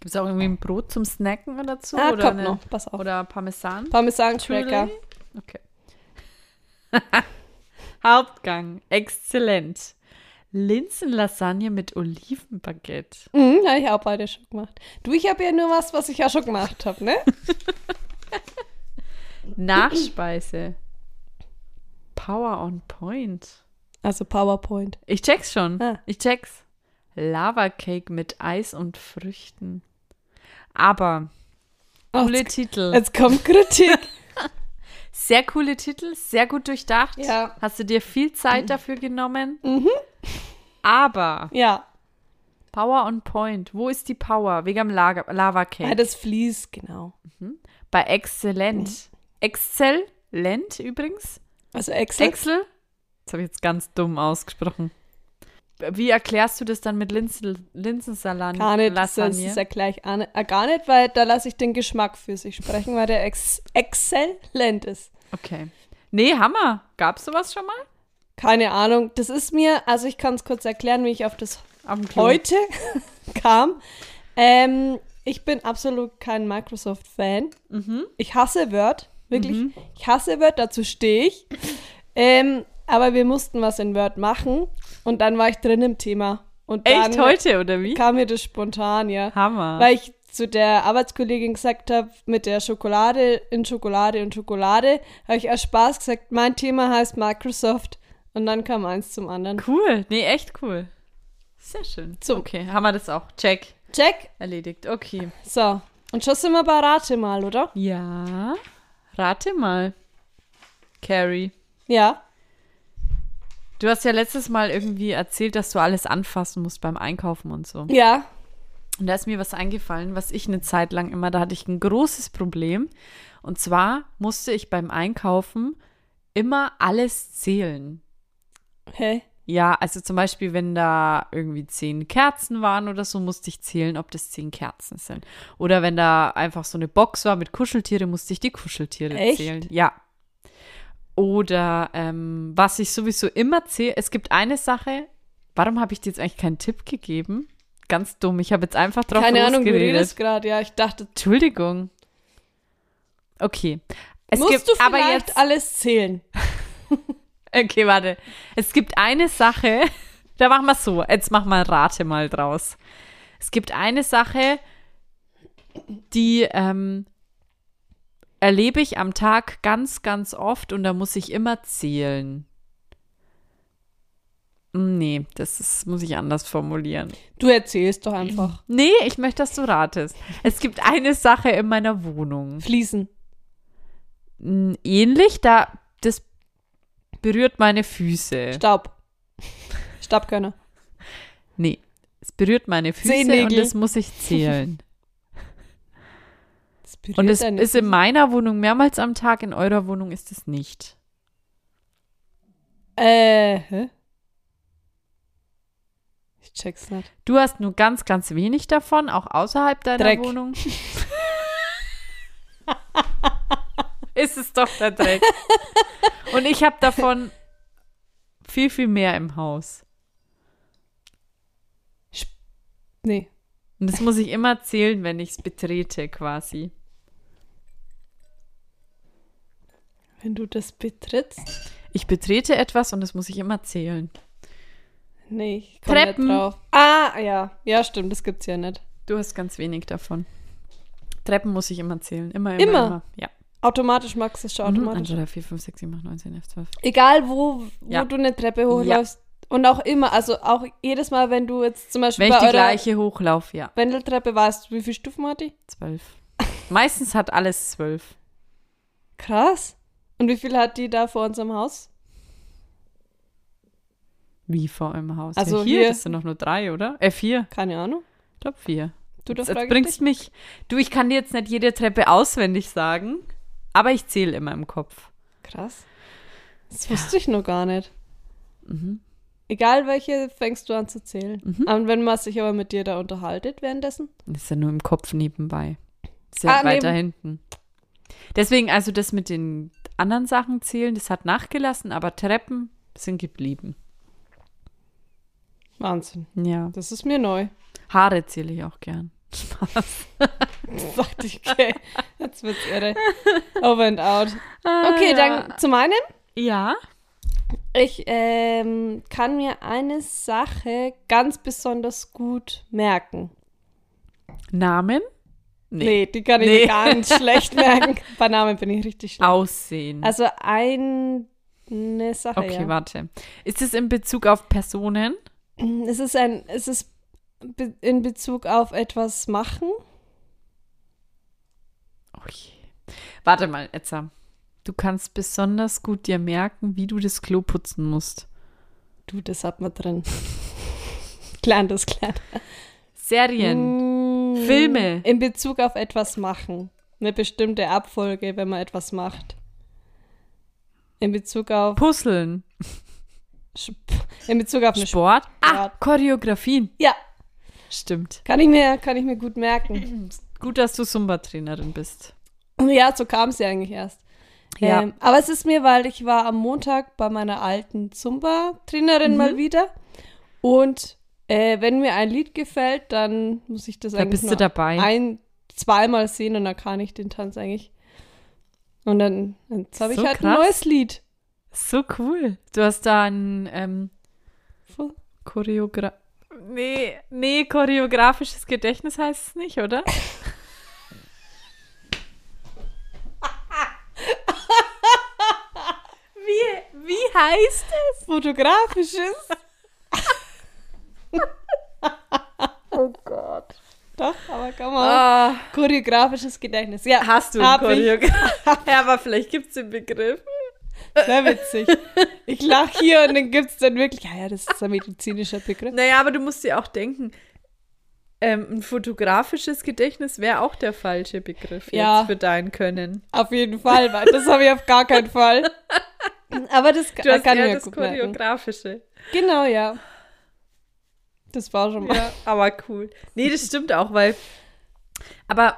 C: Gibt es auch irgendwie ein Brot zum Snacken oder dazu?
B: Ah,
C: oder
B: kommt
C: eine-
B: noch. Pass auf.
C: Oder Parmesan?
B: Parmesan-Cracker.
C: Okay. Hauptgang. Exzellent. Linsenlasagne mit Olivenbaguette.
B: Mhm, habe ich auch beide schon gemacht. Du, ich habe ja nur was, was ich ja schon gemacht habe, ne?
C: Nachspeise. Power on Point.
B: Also PowerPoint.
C: Ich check's schon.
B: Ah.
C: Ich check's. Lava Cake mit Eis und Früchten. Aber
B: Oh,
C: coole
B: jetzt,
C: Titel.
B: jetzt kommt Kritik.
C: Sehr coole Titel, sehr gut durchdacht.
B: Ja.
C: Hast du dir viel Zeit dafür genommen?
B: Mhm.
C: Aber
B: ja,
C: Power on Point. Wo ist die Power? Wegen am Lager, Lava Cake.
B: ah, das Vlies, genau.
C: Bei Exzellent. Exzellent übrigens.
B: Also Excel.
C: Excel. Das habe ich jetzt ganz dumm ausgesprochen. Wie erklärst du das dann mit Linsen, Linsensalat?
B: Gar nicht, das, das
C: Lasagne?
B: ist ja gleich an, äh, gar nicht, weil da lasse ich den Geschmack für sich sprechen, weil der ex exzellent ist.
C: Okay. Nee, Hammer. Gab's sowas schon mal?
B: Keine Ahnung, das ist mir, also ich kann es kurz erklären, wie ich auf das heute kam. Ähm, ich bin absolut kein Microsoft-Fan.
C: Mhm.
B: Ich hasse Word, wirklich. Ich hasse Word, dazu stehe ich. ähm, aber wir mussten was in Word machen und dann war ich drin im Thema. Und dann
C: Echt heute, oder wie?
B: kam mir das spontan, ja.
C: Hammer.
B: Weil ich zu der Arbeitskollegin gesagt habe, mit der Schokolade in Schokolade und Schokolade, habe ich aus Spaß gesagt, mein Thema heißt Microsoft. Und dann kam eins zum anderen.
C: cool. Nee, echt cool. Sehr schön.
B: So.
C: Okay, haben wir das auch. Check.
B: Check.
C: Erledigt. Okay.
B: So. Und schon sind wir bei Rate mal, oder?
C: Ja. Rate mal. Carrie.
B: Ja.
C: Du hast ja letztes Mal irgendwie erzählt, dass du alles anfassen musst beim Einkaufen und so.
B: Ja.
C: Und da ist mir was eingefallen, was ich eine Zeit lang immer, da hatte ich ein großes Problem. Und zwar musste ich beim Einkaufen immer alles zählen.
B: Hä?
C: Ja, also zum Beispiel, wenn da irgendwie zehn Kerzen waren oder so, musste ich zählen, ob das zehn Kerzen sind. Oder wenn da einfach so eine Box war mit Kuscheltiere, musste ich die Kuscheltiere
B: Echt?
C: zählen. Ja. Oder ähm, was ich sowieso immer zähle, es gibt eine Sache, warum habe ich dir jetzt eigentlich keinen Tipp gegeben? Ganz dumm, ich habe jetzt einfach drauf
B: Keine Ahnung, du redest gerade. Ja, ich dachte,
C: Entschuldigung. Okay. Es
B: musst
C: gibt
B: du
C: aber
B: vielleicht
C: jetzt
B: alles zählen.
C: Okay, warte. Es gibt eine Sache, da machen wir so. Jetzt mach mal Rate mal draus. Es gibt eine Sache, die ähm, erlebe ich am Tag ganz, ganz oft und da muss ich immer zählen. Hm, Nee, das ist, muss ich anders formulieren.
B: Du erzählst doch einfach.
C: Nee, ich möchte, dass du ratest. Es gibt eine Sache in meiner Wohnung.
B: Fließen.
C: Hm, Ähnlich, da das berührt meine Füße.
B: Staub. Staubkörner.
C: Nee, es berührt meine Füße und das muss ich zählen.
B: Berührt
C: und es ist in meiner Wohnung mehrmals am Tag, in eurer Wohnung ist es nicht.
B: Äh, hä? Ich check's nicht.
C: Du hast nur ganz, ganz wenig davon, auch außerhalb deiner
B: Dreck.
C: Wohnung. ist es doch der Dreck. Und ich habe davon viel, viel mehr im Haus.
B: Nee.
C: Und das muss ich immer zählen, wenn ich es betrete, quasi.
B: Wenn du das betrittst.
C: Ich betrete etwas und das muss ich immer zählen.
B: Nee, ich komm
C: Treppen.
B: nicht drauf. Ah, ja. Ja, stimmt, das gibt's ja nicht.
C: Du hast ganz wenig davon. Treppen muss ich immer zählen. Immer, immer,
B: Immer?
C: immer. Ja.
B: Automatisch magst du es schon
C: Mhm.
B: automatisch.
C: 1, 2, 3, 4, 5, 6, 7, 8, 9, 10, 11, 12.
B: Egal, wo, wo
C: Ja.
B: du eine Treppe hochläufst. Und auch immer, also auch jedes Mal, wenn du jetzt zum Beispiel
C: Wenn ich
B: bei
C: die
B: eurer
C: gleiche hochlaufe, ja.
B: Wendeltreppe weißt, wie viele Stufen hat die?
C: 12. Meistens hat alles 12.
B: Krass. Und wie viel hat die da vor unserem Haus?
C: Wie vor eurem Haus.
B: Also
C: ja, hier,
B: hier-
C: das sind doch nur drei, oder? Äh, vier.
B: Keine Ahnung.
C: Ich glaube vier.
B: Du, das
C: Jetzt bringst
B: dich.
C: mich. Du, ich kann dir jetzt nicht jede Treppe auswendig sagen, aber ich zähle immer im Kopf.
B: Krass. Das wusste ich noch gar nicht.
C: Mhm.
B: Egal welche, fängst du an zu zählen.
C: Mhm.
B: Und wenn man sich aber mit dir da unterhaltet währenddessen?
C: Das ist ja nur im Kopf nebenbei. Ist ja
B: Ah,
C: weiter
B: neben-
C: hinten. Deswegen, also das mit den anderen Sachen zählen, das hat nachgelassen, aber Treppen sind geblieben.
B: Wahnsinn.
C: Ja.
B: Das ist mir neu.
C: Haare zähle ich auch gern. Spaß.
B: Das dachte ich, okay. Jetzt wird's irre. Over and out. Okay,
C: Ah, ja.
B: dann zu meinem.
C: Ja.
B: Ich ähm, kann mir eine Sache ganz besonders gut merken.
C: Namen?
B: Nee, die kann ich
C: Nee.
B: mir ganz schlecht merken. Bei Namen bin ich richtig schlecht.
C: Aussehen.
B: Also eine Sache,
C: okay,
B: ja.
C: warte. Ist es in Bezug auf Personen?
B: Es ist ein, es ist in Bezug auf etwas machen.
C: Oh je. Warte mal, Etza. Du kannst besonders gut dir merken, wie du das Klo putzen musst.
B: Du, das hat man drin. Klar, das klar.
C: Serien.
B: Mm,
C: Filme.
B: In Bezug auf etwas machen. Eine bestimmte Abfolge, wenn man etwas macht. In Bezug auf
C: Puzzeln.
B: In Bezug auf eine
C: Sport. Ah,
B: Sport.
C: Choreografien.
B: Ja,
C: Stimmt.
B: kann ich mir, kann ich mir gut merken.
C: Gut, dass du Zumba-Trainerin bist.
B: Ja, so kam es ja eigentlich erst.
C: Ja.
B: Ähm, aber es ist mir, weil ich war am Montag bei meiner alten Zumba-Trainerin
C: Mhm.
B: mal wieder. Und äh, wenn mir ein Lied gefällt, dann muss ich das
C: Da
B: eigentlich
C: bist du dabei.
B: ein, zweimal sehen und dann kann ich den Tanz eigentlich. Und dann jetzt habe ich
C: So
B: halt
C: krass.
B: ein neues Lied.
C: So cool. Du hast da ein ähm, Choreogra Nee, nee, choreografisches Gedächtnis heißt es nicht, oder? wie, wie heißt es?
B: Fotografisches.
C: Oh Gott.
B: Doch, aber kann man.
C: Ah,
B: Choreografisches Gedächtnis. Ja,
C: hast du ein. Choreograf? ja, aber vielleicht gibt es den Begriff.
B: Sehr witzig. Ich lache hier und dann gibt es dann wirklich, ja, ja, das ist ein medizinischer Begriff.
C: Naja, aber du musst dir auch denken, ähm, ein fotografisches Gedächtnis wäre auch der falsche Begriff
B: Ja.
C: jetzt für dein Können.
B: Auf jeden Fall, weil das habe ich auf gar keinen Fall. Aber das
C: Du hast
B: kann ich
C: eher
B: mir
C: das
B: gut merken.
C: choreografische.
B: Genau, ja. Das war schon mal.
C: Ja, aber cool. Nee, das stimmt auch, weil. Aber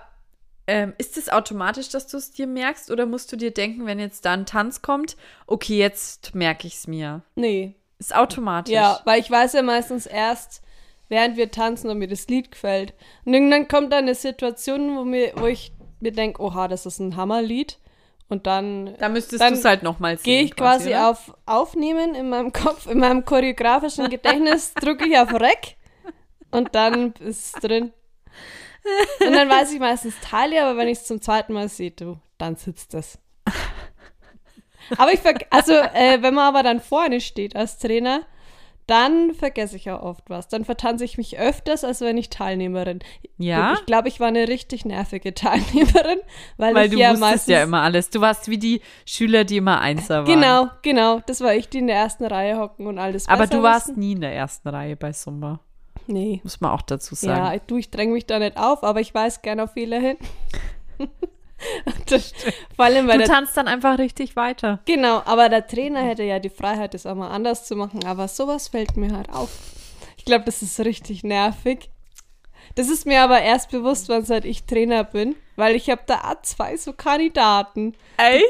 C: ähm, ist es automatisch, dass du es dir merkst oder musst du dir denken, wenn jetzt da ein Tanz kommt, okay, jetzt merke ich es mir?
B: Nee.
C: Ist automatisch.
B: Ja, weil ich weiß ja meistens erst, während wir tanzen, ob mir das Lied gefällt. Und irgendwann kommt dann eine Situation, wo, mir, wo ich mir denke, oha, das ist ein Hammerlied. Und dann
C: Da müsstest du es halt nochmal sehen.
B: gehe ich quasi
C: oder?
B: auf Aufnehmen in meinem Kopf, in meinem choreografischen Gedächtnis, drücke ich auf Rec und dann ist es drin. Und dann weiß ich meistens Teile, aber wenn ich es zum zweiten Mal sehe, du, dann sitzt das. Aber ich verg also äh, wenn man aber dann vorne steht als Trainer, dann vergesse ich auch oft was. Dann vertanze ich mich öfters, als wenn ich Teilnehmerin.
C: Ja,
B: Ich glaube, ich war eine richtig nervige Teilnehmerin, weil,
C: weil
B: ich
C: du
B: ja
C: wusstest
B: meistens
C: ja immer alles. Du warst wie die Schüler, die immer Einser waren.
B: Genau, genau. Das war ich, die in der ersten Reihe hocken und alles
C: Aber du warst
B: wissen.
C: nie in der ersten Reihe bei Sumba.
B: Nee.
C: Muss man auch dazu
B: Ja,
C: sagen.
B: ich- du, ich dränge mich da nicht auf, aber ich weiß gerne auf Fehler hin. das, vor allem, weil
C: Du tanzt dann einfach richtig weiter.
B: genau, aber der Trainer hätte ja die Freiheit, das auch mal anders zu machen, aber sowas fällt mir halt auf. Ich glaube, das ist richtig nervig. Das ist mir aber erst bewusst, wann seit ich Trainer bin, weil ich habe da zwei so Kandidaten.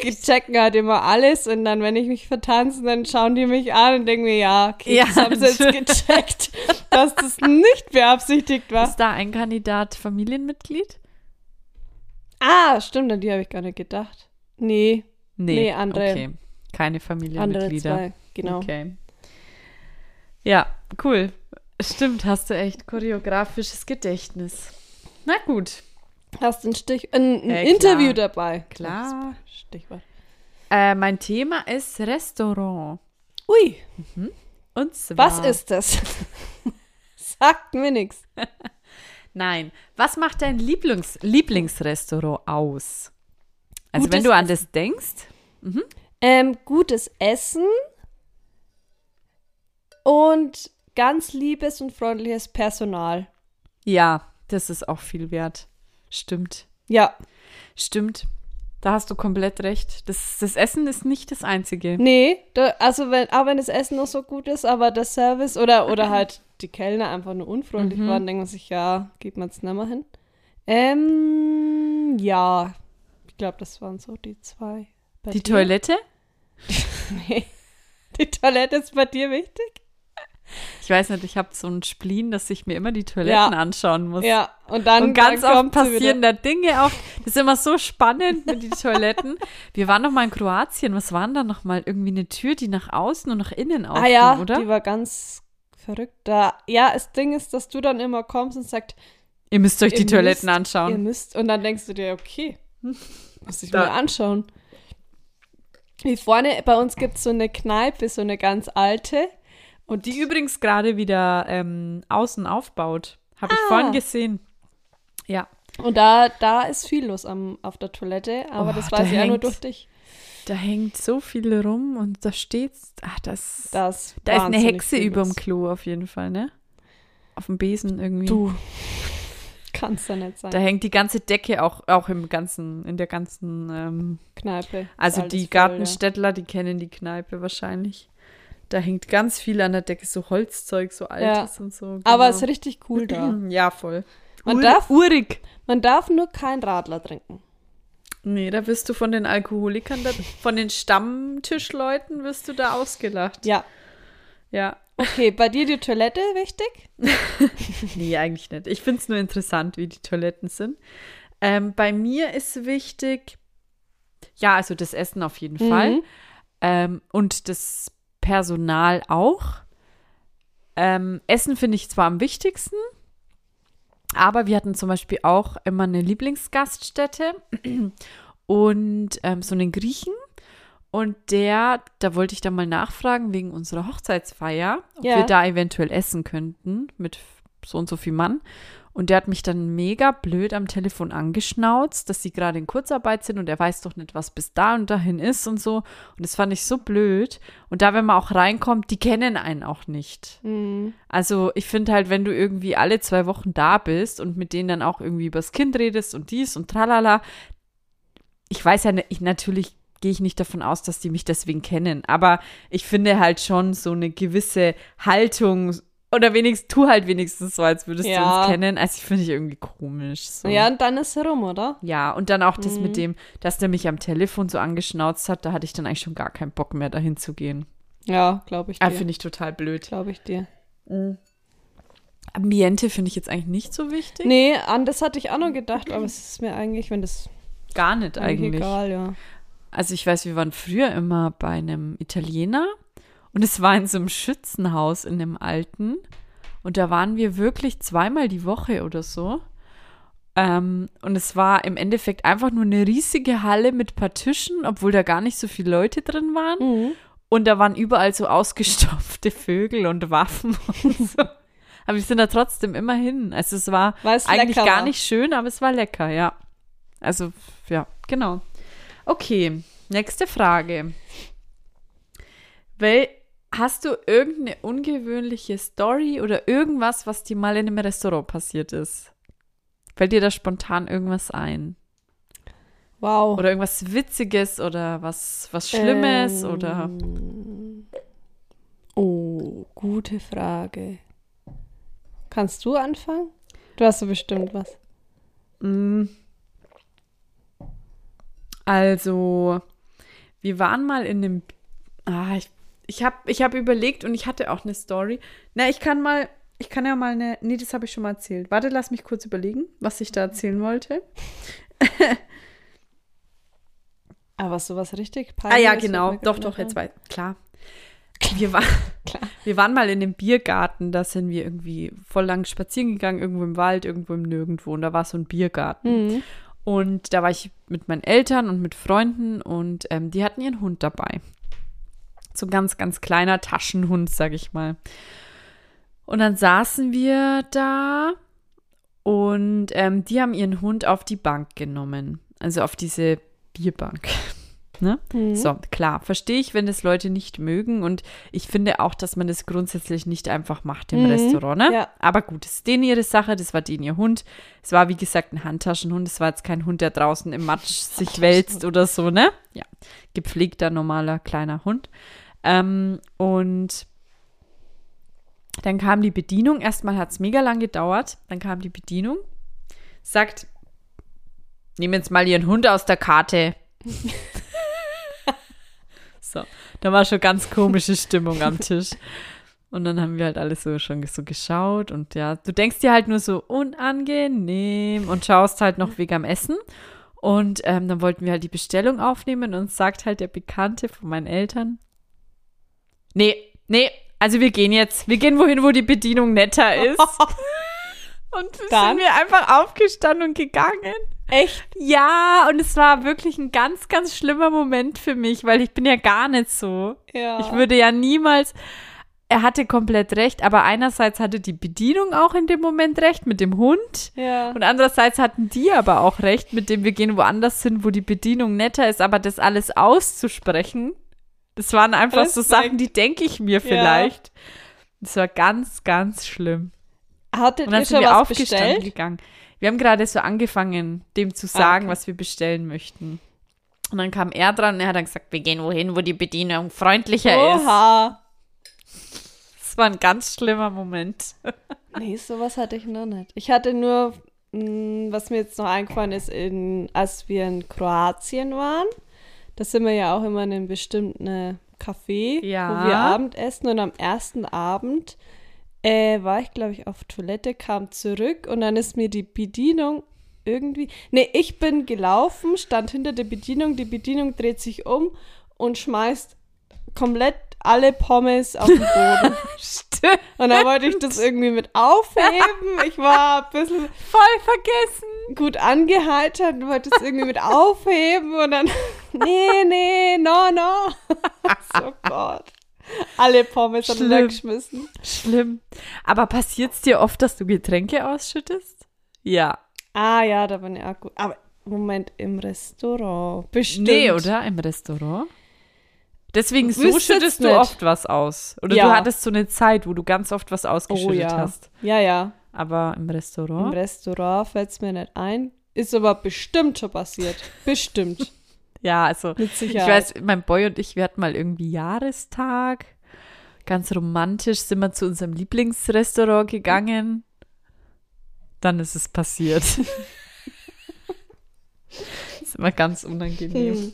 B: Die checken halt immer alles und dann, wenn ich mich vertanze, dann schauen die mich an und denken mir, ja, okay,
C: Ja,
B: das haben sie jetzt gecheckt, dass das nicht beabsichtigt war.
C: Ist da ein Kandidat Familienmitglied?
B: Ah, stimmt, an die habe ich gar nicht gedacht. Nee, Nee, andere.
C: Okay. Keine
B: andere
C: Familienmitglieder.
B: zwei, genau.
C: Okay. Ja, cool. Stimmt, hast du echt choreografisches Gedächtnis. Na gut.
B: Hast ein Stich, ein, ein
C: Äh, klar.
B: Interview dabei.
C: Klar.
B: Stichwort.
C: Äh, mein Thema ist Restaurant.
B: Ui,
C: Und zwar.
B: was ist das? Sagt mir nichts.
C: Nein. Was macht dein Lieblings Lieblingsrestaurant aus? Also, wenn
B: Gutes
C: du an das denkst.
B: Ähm, gutes Essen und ganz liebes und freundliches Personal.
C: Ja, das ist auch viel wert. Stimmt.
B: Ja,
C: Stimmt. Da hast du komplett recht. Das, das Essen ist nicht das Einzige.
B: nee, da, also wenn, auch wenn das Essen noch so gut ist, aber der Service oder, oder halt die Kellner einfach nur unfreundlich
C: Mhm.
B: waren, denkt man sich, ja, geht man jetzt nicht mehr hin. Ähm, ja, ich glaube, das waren so die zwei. Bei
C: Die
B: dir?
C: Toilette?
B: Nee. Die Toilette ist bei dir wichtig?
C: Ich weiß nicht, ich habe so einen Spleen, dass ich mir immer die Toiletten
B: Ja.
C: anschauen muss.
B: Ja, und dann,
C: Und ganz
B: dann
C: oft passieren da Dinge auch. Das ist immer so spannend mit den Toiletten. Wir waren noch mal in Kroatien. Was waren da noch mal? Irgendwie eine Tür, die nach außen und nach innen aufging,
B: Ah ja,
C: oder?
B: die war ganz verrückt. Da, ja, das Ding ist, dass du dann immer kommst und sagst,
C: Ihr müsst euch die
B: Ihr
C: Toiletten
B: müsst- ihr
C: anschauen.
B: müsst, und dann denkst du dir, okay, muss ich
C: Da-
B: mir anschauen. Wie vorne bei uns gibt es so eine Kneipe, so eine ganz alte.
C: Und die übrigens gerade wieder ähm, außen aufbaut. Habe ich
B: Ah.
C: vorhin gesehen. Ja.
B: Und da, da ist viel los am, auf der Toilette, aber
C: Oh,
B: das
C: da
B: weiß ich ja nur durch dich.
C: Da hängt so viel rum und da steht's. Ach, das.
B: Das
C: da ist eine Hexe überm
B: los.
C: Klo auf jeden Fall, ne? Auf dem Besen irgendwie.
B: Du. Kannst ja nicht sein.
C: Da hängt die ganze Decke auch, auch im ganzen, in der ganzen, ähm,
B: Kneipe.
C: also die
B: voll,
C: Gartenstädtler, die kennen die Kneipe wahrscheinlich. Da hängt ganz viel an der Decke, so Holzzeug, so altes und so.
B: Ja. Aber
C: genau.
B: es ist richtig cool da.
C: Ja, voll.
B: Man
C: Ur-
B: darf-
C: Urig.
B: Man darf nur kein Radler trinken.
C: Nee, da wirst du von den Alkoholikern, da, von den Stammtischleuten wirst du da ausgelacht.
B: Ja.
C: Ja.
B: Okay, bei dir die Toilette wichtig?
C: Nee, eigentlich nicht. Ich finde es nur interessant, wie die Toiletten sind. Ähm, bei mir ist wichtig, ja, also das Essen auf jeden Fall.
B: Mhm.
C: Ähm, und das Personal auch. Ähm, Essen finde ich zwar am wichtigsten, aber wir hatten zum Beispiel auch immer eine Lieblingsgaststätte und ähm, so einen Griechen. Und der, da wollte ich dann mal nachfragen wegen unserer Hochzeitsfeier, ob
B: Ja.
C: wir da eventuell essen könnten mit so und so viel Mann. Und der hat mich dann mega blöd am Telefon angeschnauzt, dass sie gerade in Kurzarbeit sind und er weiß doch nicht, was bis da und dahin ist und so. Und das fand ich so blöd. Und da, wenn man auch reinkommt, die kennen einen auch nicht.
B: Mhm.
C: Also ich finde halt, wenn du irgendwie alle zwei Wochen da bist und mit denen dann auch irgendwie übers Kind redest und dies und tralala, ich weiß ja, ich, natürlich gehe ich nicht davon aus, dass die mich deswegen kennen, aber ich finde halt schon so eine gewisse Haltung oder wenigstens, tu halt wenigstens so, als würdest du
B: Ja.
C: uns kennen. Also ich finde ich irgendwie komisch. So.
B: Ja, und dann ist es rum, oder?
C: Ja, und dann auch das
B: Mhm.
C: mit dem, dass der mich am Telefon so angeschnauzt hat, da hatte ich dann eigentlich schon gar keinen Bock mehr, dahin zu gehen.
B: Ja, glaube ich
C: Ah,
B: dir.
C: finde ich total blöd.
B: Glaube ich dir.
C: Ambiente finde ich jetzt eigentlich nicht so wichtig.
B: Nee, an das hatte ich auch noch gedacht, aber es ist mir eigentlich, wenn das
C: Gar nicht
B: eigentlich
C: eigentlich.
B: egal, ja.
C: Also ich weiß, wir waren früher immer bei einem Italiener und es war in so einem Schützenhaus in dem alten und da waren wir wirklich zweimal die Woche oder so. Ähm, und es war im Endeffekt einfach nur eine riesige Halle mit paar Tischen, obwohl da gar nicht so viele Leute drin waren.
B: Mhm.
C: Und da waren überall so ausgestopfte Vögel und Waffen und so. Aber wir sind da trotzdem immer hin. Also es war
B: Weil es
C: eigentlich gar nicht schön, aber es war lecker, ja. Also, ja, genau. Okay, nächste Frage. Wel hast du irgendeine ungewöhnliche Story oder irgendwas, was dir mal in einem Restaurant passiert ist? Fällt dir da spontan irgendwas ein?
B: Wow.
C: Oder irgendwas Witziges oder was, was Schlimmes
B: Ähm,
C: oder.
B: Oh, gute Frage. Kannst du anfangen? Du hast so bestimmt was.
C: Mm. Also, wir waren mal in einem. Ah, ich ich habe ich hab überlegt und ich hatte auch eine Story. Na, ich kann mal. Ich kann ja mal eine. Nee, das habe ich schon mal erzählt. Warte, lass mich kurz überlegen, was ich da erzählen wollte.
B: Aber sowas richtig
C: Ah ja, genau. Doch, doch, jetzt weiß. Klar. Wir, war, wir waren mal in dem Biergarten, da sind wir irgendwie voll lang spazieren gegangen, irgendwo im Wald, irgendwo im Nirgendwo. Und da war so ein Biergarten.
B: Mhm.
C: Und da war ich mit meinen Eltern und mit Freunden und ähm, die hatten ihren Hund dabei. So ein ganz, ganz kleiner Taschenhund, sag ich mal. Und dann saßen wir da und ähm, die haben ihren Hund auf die Bank genommen. Also auf diese Bierbank. Ne?
B: Mhm.
C: So, klar, verstehe ich, wenn das Leute nicht mögen. Und ich finde auch, dass man das grundsätzlich nicht einfach macht im
B: Mhm,
C: Restaurant. Ne?
B: ja.
C: Aber gut, es ist denen ihre Sache, das war denen ihr Hund. Es war, wie gesagt, ein Handtaschenhund. Es war jetzt kein Hund, der draußen im Matsch sich wälzt oder so, ne? Ja, gepflegter, normaler, kleiner Hund. Ähm, und dann kam die Bedienung. Erstmal hat es mega lang gedauert. Dann kam die Bedienung, sagt, nehmen jetzt mal ihren Hund aus der Karte. so, da war schon ganz komische Stimmung am Tisch. Und dann haben wir halt alles so schon so geschaut und ja, du denkst dir halt nur so unangenehm und schaust halt noch wegen am Essen. Und ähm, dann wollten wir halt die Bestellung aufnehmen und sagt halt der Bekannte von meinen Eltern, nee, nee, also wir gehen jetzt, wir gehen wohin, wo die Bedienung netter ist. und
B: Dann?
C: sind wir einfach aufgestanden und gegangen.
B: Echt?
C: Ja, und es war wirklich ein ganz, ganz schlimmer Moment für mich, weil ich bin ja gar nicht so.
B: Ja.
C: Ich würde ja niemals. Er hatte komplett recht, aber einerseits hatte die Bedienung auch in dem Moment recht mit dem Hund.
B: Ja.
C: Und andererseits hatten die aber auch recht, mit dem wir gehen woanders hin, wo die Bedienung netter ist, aber das alles auszusprechen, das waren einfach so
B: Respekt.
C: Sachen, die denke ich mir vielleicht. Das war ganz, ganz schlimm.
B: Hattet
C: Und dann
B: ihr
C: sind
B: schon
C: wir aufgestanden
B: bestellt?
C: gegangen. Wir haben gerade so angefangen, dem zu sagen,
B: okay.
C: was wir bestellen möchten. Und dann kam er dran und er hat dann gesagt, wir gehen wohin, wo die Bedienung freundlicher ist.
B: Oha.
C: Das war ein ganz schlimmer Moment.
B: Nee, sowas hatte ich noch nicht. Ich hatte nur, mh, was mir jetzt noch eingefallen ist, in, als wir in Kroatien waren. Da sind wir ja auch immer in einem bestimmten Café,
C: Ja.
B: wo wir Abendessen. Und am ersten Abend äh, war ich, glaube ich, auf Toilette, kam zurück und dann ist mir die Bedienung irgendwie. Nee, ich bin gelaufen, stand hinter der Bedienung, die Bedienung dreht sich um und schmeißt komplett alle Pommes auf den Boden.
C: Stimmt.
B: Und dann wollte ich das irgendwie mit aufheben. Ich war ein bisschen
C: Voll vergessen.
B: gut angeheitert und wollte es irgendwie mit aufheben und dann, nee, nee, no, no. So Gott. Alle Pommes haben weggeschmissen.
C: Schlimm. Aber passiert es dir oft, dass du Getränke ausschüttest? Ja.
B: Ah ja, da bin ich auch gut. Aber Moment, im Restaurant. Bestimmt.
C: Nee, oder? Im Restaurant? Deswegen so schüttest du
B: nicht.
C: oft was aus. Oder
B: Ja.
C: du hattest so eine Zeit, wo du ganz oft was
B: Oh
C: ausgeschüttet
B: ja.
C: hast.
B: Ja, ja.
C: Aber im
B: Im
C: Restaurant?
B: Restaurant fällt es mir nicht ein. Ist aber bestimmt schon passiert. Bestimmt.
C: ja, also
B: Mit
C: ich
B: Sicherheit.
C: weiß, mein Boy und ich, wir hatten mal irgendwie Jahrestag. Ganz romantisch sind wir zu unserem Lieblingsrestaurant gegangen. Dann ist es passiert. ist immer ganz unangenehm.
B: Hm.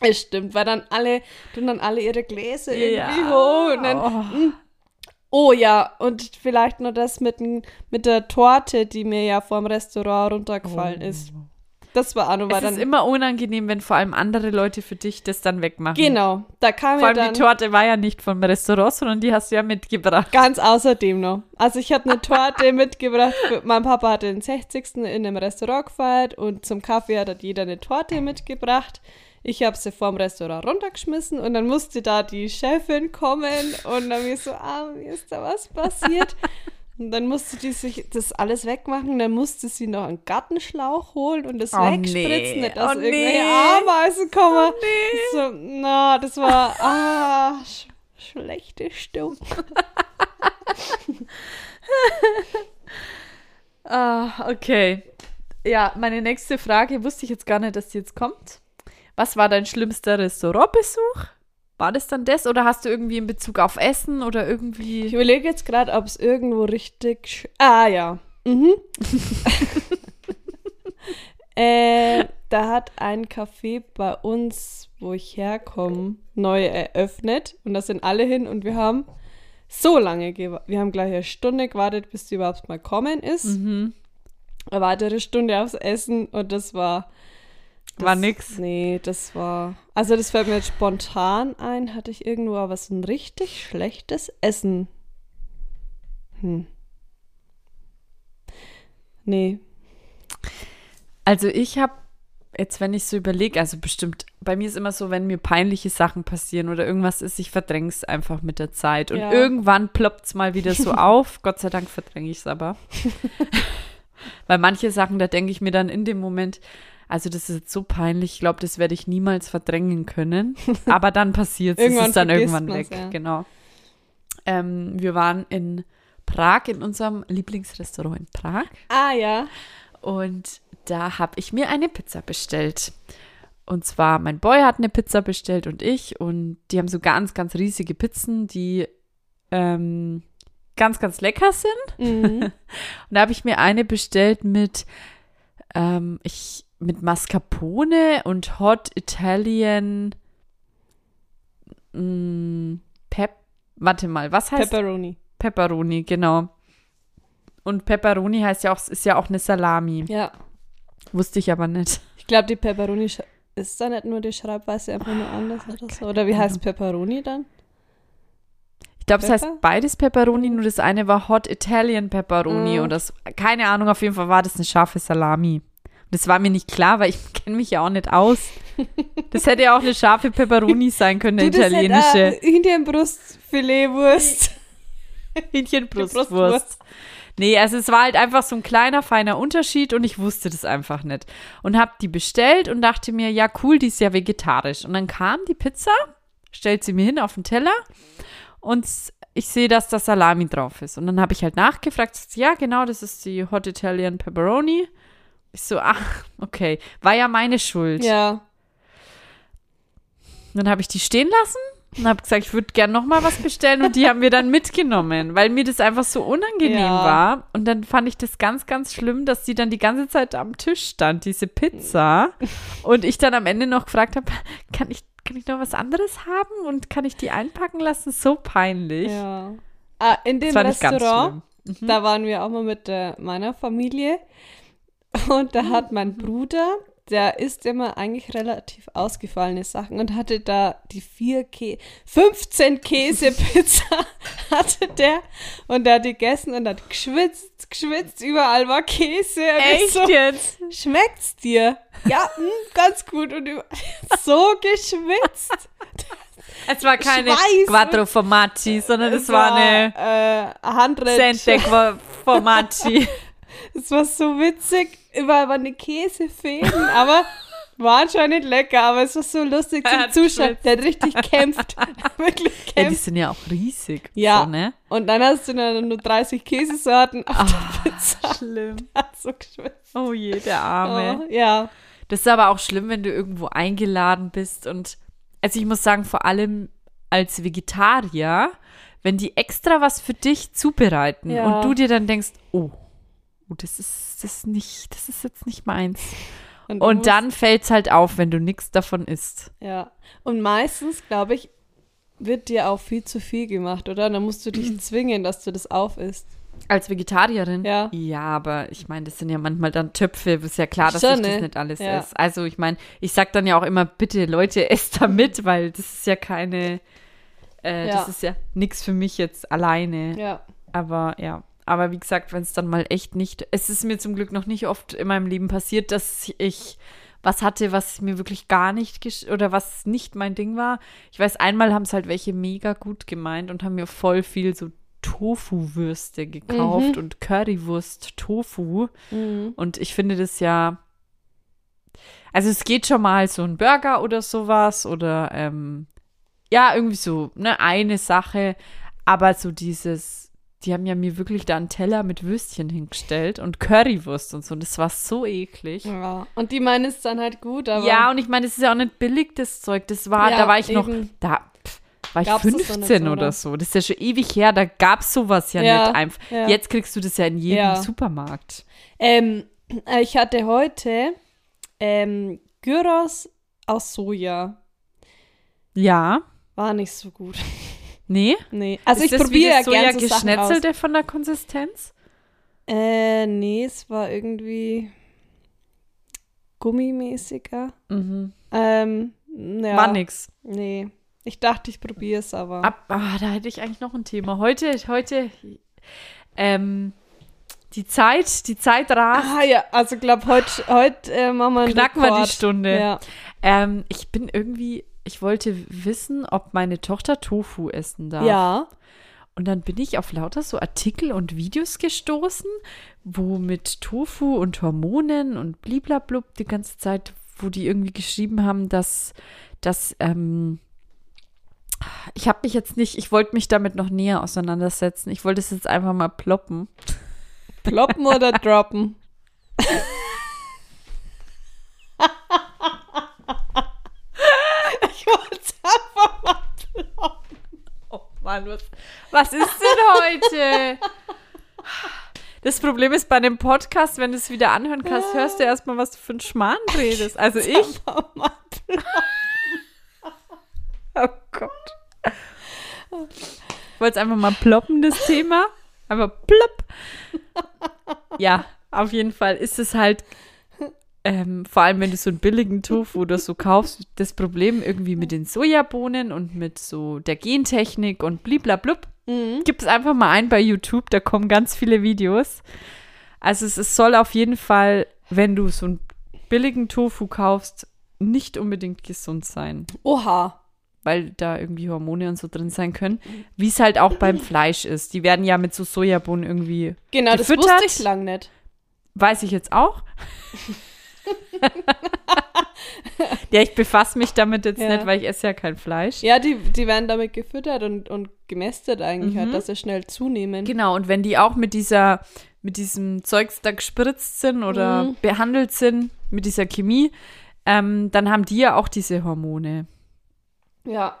B: Es stimmt, weil dann alle, tun dann alle ihre Gläser irgendwie hoch und dann,
C: Oh.
B: oh ja, und vielleicht noch das mit, mit der Torte, die mir ja vor dem Restaurant runtergefallen ist. Das war auch noch, weil
C: Oh. Es ist
B: dann,
C: immer unangenehm, wenn vor allem andere Leute für dich das dann wegmachen.
B: genau, da kam
C: Vor
B: ja
C: allem
B: dann
C: die Torte war ja nicht vom Restaurant, sondern die hast du ja mitgebracht.
B: ganz außerdem noch. Also ich habe eine Torte mitgebracht, mein Papa hatte den 60. in einem Restaurant gefeiert und zum Kaffee hat jeder eine Torte mitgebracht. Ich habe sie vorm Restaurant runtergeschmissen und dann musste da die Chefin kommen und dann mir so, ah, mir ist da was passiert. Und dann musste die sich das alles wegmachen, dann musste sie noch einen Gartenschlauch holen und das
C: Oh,
B: wegspritzen,
C: nee.
B: nicht dass
C: Oh,
B: irgendwelche
C: nee.
B: Ameisen kommen.
C: nee.
B: So, na, das war, ah, sch schlechte Stimmung.
C: Ah, okay. Ja, meine nächste Frage wusste ich jetzt gar nicht, dass die jetzt kommt. Was war dein schlimmster Restaurantbesuch? War das dann das oder hast du irgendwie in Bezug auf Essen oder
B: Ich
C: irgendwie.
B: überlege jetzt gerade, ob es irgendwo richtig. Ah ja. Mhm. äh, da hat ein Café bei uns, wo ich herkomme, neu eröffnet. Und da sind alle hin und wir haben so lange gewartet. Wir haben gleich eine Stunde gewartet, bis die überhaupt mal kommen ist.
C: Mhm.
B: Eine weitere Stunde aufs Essen und das war. Das,
C: War nix.
B: Nee, das war. Also, das fällt mir jetzt spontan ein. Hatte ich irgendwo aber so ein richtig schlechtes Essen. Hm. Nee.
C: Also ich habe jetzt, wenn ich so überlege, also bestimmt, bei mir ist immer so, wenn mir peinliche Sachen passieren oder irgendwas ist, ich verdränge es einfach mit der Zeit. Und
B: Ja.
C: irgendwann ploppt es mal wieder so auf. Gott sei Dank verdränge ich es aber. Weil manche Sachen, da denke ich mir dann in dem Moment, also das ist jetzt so peinlich, ich glaube, das werde ich niemals verdrängen können. Aber dann passiert es, ist dann irgendwann weg.
B: ja.
C: Genau. Ähm, wir waren in Prag, in unserem Lieblingsrestaurant in Prag.
B: Ah, ja.
C: Und da habe ich mir eine Pizza bestellt. Und zwar, mein Boy hat eine Pizza bestellt und ich. Und die haben so ganz, ganz riesige Pizzen, die ähm, ganz, ganz lecker sind.
B: Mhm.
C: Und da habe ich mir eine bestellt mit, ähm, ich, mit Mascarpone und Hot Italian mh, Pep Warte mal, was heißt
B: Pepperoni.
C: Pepperoni, genau. Und Pepperoni heißt ja auch, ist ja auch eine Salami.
B: Ja.
C: Wusste ich aber nicht.
B: Ich glaube, die Pepperoni ist da nicht nur die Schreibweise einfach nur anders oder so. Oder wie heißt Pepperoni dann?
C: Ich glaube, es heißt beides Pepperoni, nur das eine war Hot Italian Pepperoni
B: Mm.
C: und das, keine Ahnung, auf jeden Fall war das eine scharfe Salami. Das war mir nicht klar, weil ich kenne mich ja auch nicht aus. Das hätte ja auch eine scharfe Pepperoni sein können, eine italienische
B: hätte, äh, Hähnchenbrustfiletwurst.
C: Hähnchenbrustwurst.
B: Brustwurst.
C: Nee, also es war halt einfach so ein kleiner, feiner Unterschied und ich wusste das einfach nicht. Und habe die bestellt und dachte mir, ja cool, die ist ja vegetarisch. Und dann kam die Pizza, stellt sie mir hin auf den Teller und ich sehe, dass da Salami drauf ist. Und dann habe ich halt nachgefragt, sagt sie, ja genau, das ist die Hot Italian Pepperoni. Ich so, ach, okay, war ja meine Schuld.
B: Ja.
C: Und dann habe ich die stehen lassen und habe gesagt, ich würde gern noch mal was bestellen und die haben wir dann mitgenommen, weil mir das einfach so unangenehm
B: Ja.
C: war. Und dann fand ich das ganz, ganz schlimm, dass die dann die ganze Zeit am Tisch stand, diese Pizza. Und ich dann am Ende noch gefragt habe, kann ich, kann ich noch was anderes haben und kann ich die einpacken lassen? So peinlich.
B: ja. Ah, in dem Restaurant,
C: schlimm.
B: da waren wir auch mal mit äh, meiner Familie. Und da hat mein Bruder, der isst immer eigentlich relativ ausgefallene Sachen und hatte da die vier Kä 15 Käsepizza hatte der und der hat die gegessen und hat geschwitzt, geschwitzt, überall war Käse.
C: Echt
B: so,
C: jetzt?
B: schmeckt's dir? Ja, mh, ganz gut. Und so geschwitzt.
C: Es war keine
B: Schweiß.
C: Quattro Formaggi, sondern es war eine
B: äh.
C: Sente Formaggi.
B: Es war so witzig. Überall waren die Käsefäden, aber war anscheinend lecker. Aber es war so lustig zum Zuschauen. Der hat richtig kämpft. Wirklich
C: Ja, die
B: kämpft.
C: sind ja auch riesig.
B: Ja.
C: So, ne?
B: Und dann hast du dann nur 30 Käsesorten auf der Pizza.
C: Schlimm.
B: Hat so geschwitzt.
C: Oh je, der Arme.
B: Oh, ja.
C: Das ist aber auch schlimm, wenn du irgendwo eingeladen bist und also ich muss sagen, vor allem als Vegetarier, wenn die extra was für dich zubereiten
B: Ja.
C: und du dir dann denkst, oh, das ist das nicht, das ist jetzt nicht meins. Und
B: musst-
C: dann fällt's halt auf, wenn du nichts davon isst.
B: Ja. Und meistens, glaube ich, wird dir auch viel zu viel gemacht, oder? Dann musst du dich zwingen, dass du das aufisst.
C: Als Vegetarierin?
B: Ja.
C: Ja, aber ich meine, das sind ja manchmal dann Töpfe, ist ja klar, dass
B: Schon,
C: ich das
B: ne?
C: nicht alles
B: Ja.
C: esse. Also ich meine, ich sag dann ja auch immer, bitte Leute, esst da mit, weil das ist ja keine, äh,
B: Ja.
C: das ist ja nichts für mich jetzt alleine.
B: Ja.
C: Aber ja, aber wie gesagt, wenn es dann mal echt nicht, es ist mir zum Glück noch nicht oft in meinem Leben passiert, dass ich was hatte, was mir wirklich gar nicht gesch oder was nicht mein Ding war. Ich weiß, einmal haben es halt welche mega gut gemeint und haben mir voll viel so Tofu-Würste gekauft
B: Mhm.
C: und Currywurst Tofu.
B: Mhm.
C: Und ich finde das ja, also es geht schon mal so ein Burger oder sowas oder ähm, ja, irgendwie so, ne, eine Sache, aber so dieses, die haben ja mir wirklich da einen Teller mit Würstchen hingestellt und Currywurst und so, und das war so eklig.
B: ja. Und die meinen es dann halt gut, aber.
C: Ja, und ich meine, das ist ja auch nicht billig, das Zeug. Das war,
B: Ja,
C: da war ich noch,
B: eben.
C: da pff, war ich
B: Gab's das doch nicht
C: 15
B: so,
C: oder
B: oder?
C: so. Das ist ja schon ewig her, da gab es sowas ja,
B: Ja,
C: nicht einfach.
B: ja.
C: Jetzt kriegst du das ja in jedem. Supermarkt.
B: Ähm, äh, ich hatte heute ähm, Gyros aus Soja.
C: Ja,
B: War nicht so gut.
C: nee.
B: Nee. Also
C: ist
B: ich probiere ja gerne so
C: geschnetzelte von der Konsistenz?
B: Äh, nee, es war irgendwie gummimäßiger.
C: Mhm.
B: Ähm, ja.
C: War nix.
B: Nee. Ich dachte, ich probiere es, aber.
C: Ab, ah, da hätte ich eigentlich noch ein Thema. Heute, heute, ähm, die Zeit, die Zeit rast.
B: Ah ja, also glaub heute heut, äh, machen wir einen
C: Knacken wir die
B: Rekord.
C: Stunde.
B: Ja.
C: Ähm, ich bin irgendwie, ich wollte wissen, ob meine Tochter Tofu essen darf.
B: ja.
C: Und dann bin ich auf lauter so Artikel und Videos gestoßen, wo mit Tofu und Hormonen und bliblablub die ganze Zeit, wo die irgendwie geschrieben haben, dass, dass ähm, ich habe mich jetzt nicht, ich wollte mich damit noch näher auseinandersetzen. Ich wollte es jetzt einfach mal ploppen.
B: Ploppen oder droppen? ich wollte es einfach mal ploppen.
C: Oh Mann, was, was ist denn heute? Das Problem ist bei einem Podcast, wenn du es wieder anhören kannst, hörst du erstmal, was du für einen Schmarrn redest. Also ich.
B: Einfach.
C: Oh Gott. Ich wollte es einfach mal ploppen, das Thema. Aber plopp. Ja, auf jeden Fall ist es halt, ähm, vor allem wenn du so einen billigen Tofu oder so kaufst, das Problem irgendwie mit den Sojabohnen und mit so der Gentechnik und bliblablub.
B: Mhm.
C: Gib es einfach mal ein bei YouTube, da kommen ganz viele Videos. Also es, es soll auf jeden Fall, wenn du so einen billigen Tofu kaufst, nicht unbedingt gesund sein,
B: Oha.
C: weil da irgendwie Hormone und so drin sein können. Wie es halt auch beim Fleisch ist. Die werden ja mit so Sojabohnen irgendwie,
B: Genau, das
C: Gefüttert?
B: wusste ich lang nicht.
C: weiß ich jetzt auch. ja, ich befasse mich damit jetzt
B: Ja.
C: nicht, weil ich esse ja kein Fleisch.
B: Ja, die, die werden damit gefüttert und, und gemästet eigentlich,
C: Mhm.
B: halt, dass sie schnell zunehmen.
C: Genau, und wenn die auch mit dieser, mit diesem Zeugs da gespritzt sind oder
B: Mhm.
C: behandelt sind, mit dieser Chemie, ähm, dann haben die ja auch diese Hormone.
B: Ja.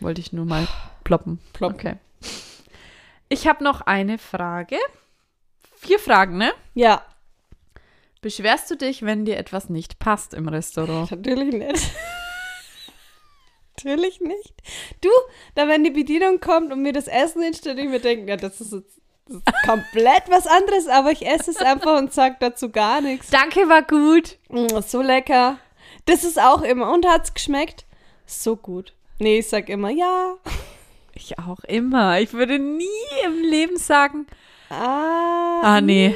C: Wollte ich nur mal ploppen.
B: Ploppen.
C: Okay. Ich habe noch eine Frage. Vier Fragen, ne?
B: Ja,
C: Beschwerst du dich, wenn dir etwas nicht passt im Restaurant?
B: natürlich nicht. natürlich nicht. Du, da wenn die Bedienung kommt und mir das Essen hinstellt, ich mir denke, ja, das ist jetzt das ist komplett was anderes, aber ich esse es einfach und sag dazu gar nichts.
C: Danke, war gut.
B: Mm, so lecker. Das ist auch immer. Und hat's geschmeckt? So gut. Nee, ich sag immer ja.
C: Ich auch immer. Ich würde nie im Leben sagen,
B: Ah.
C: ah nee.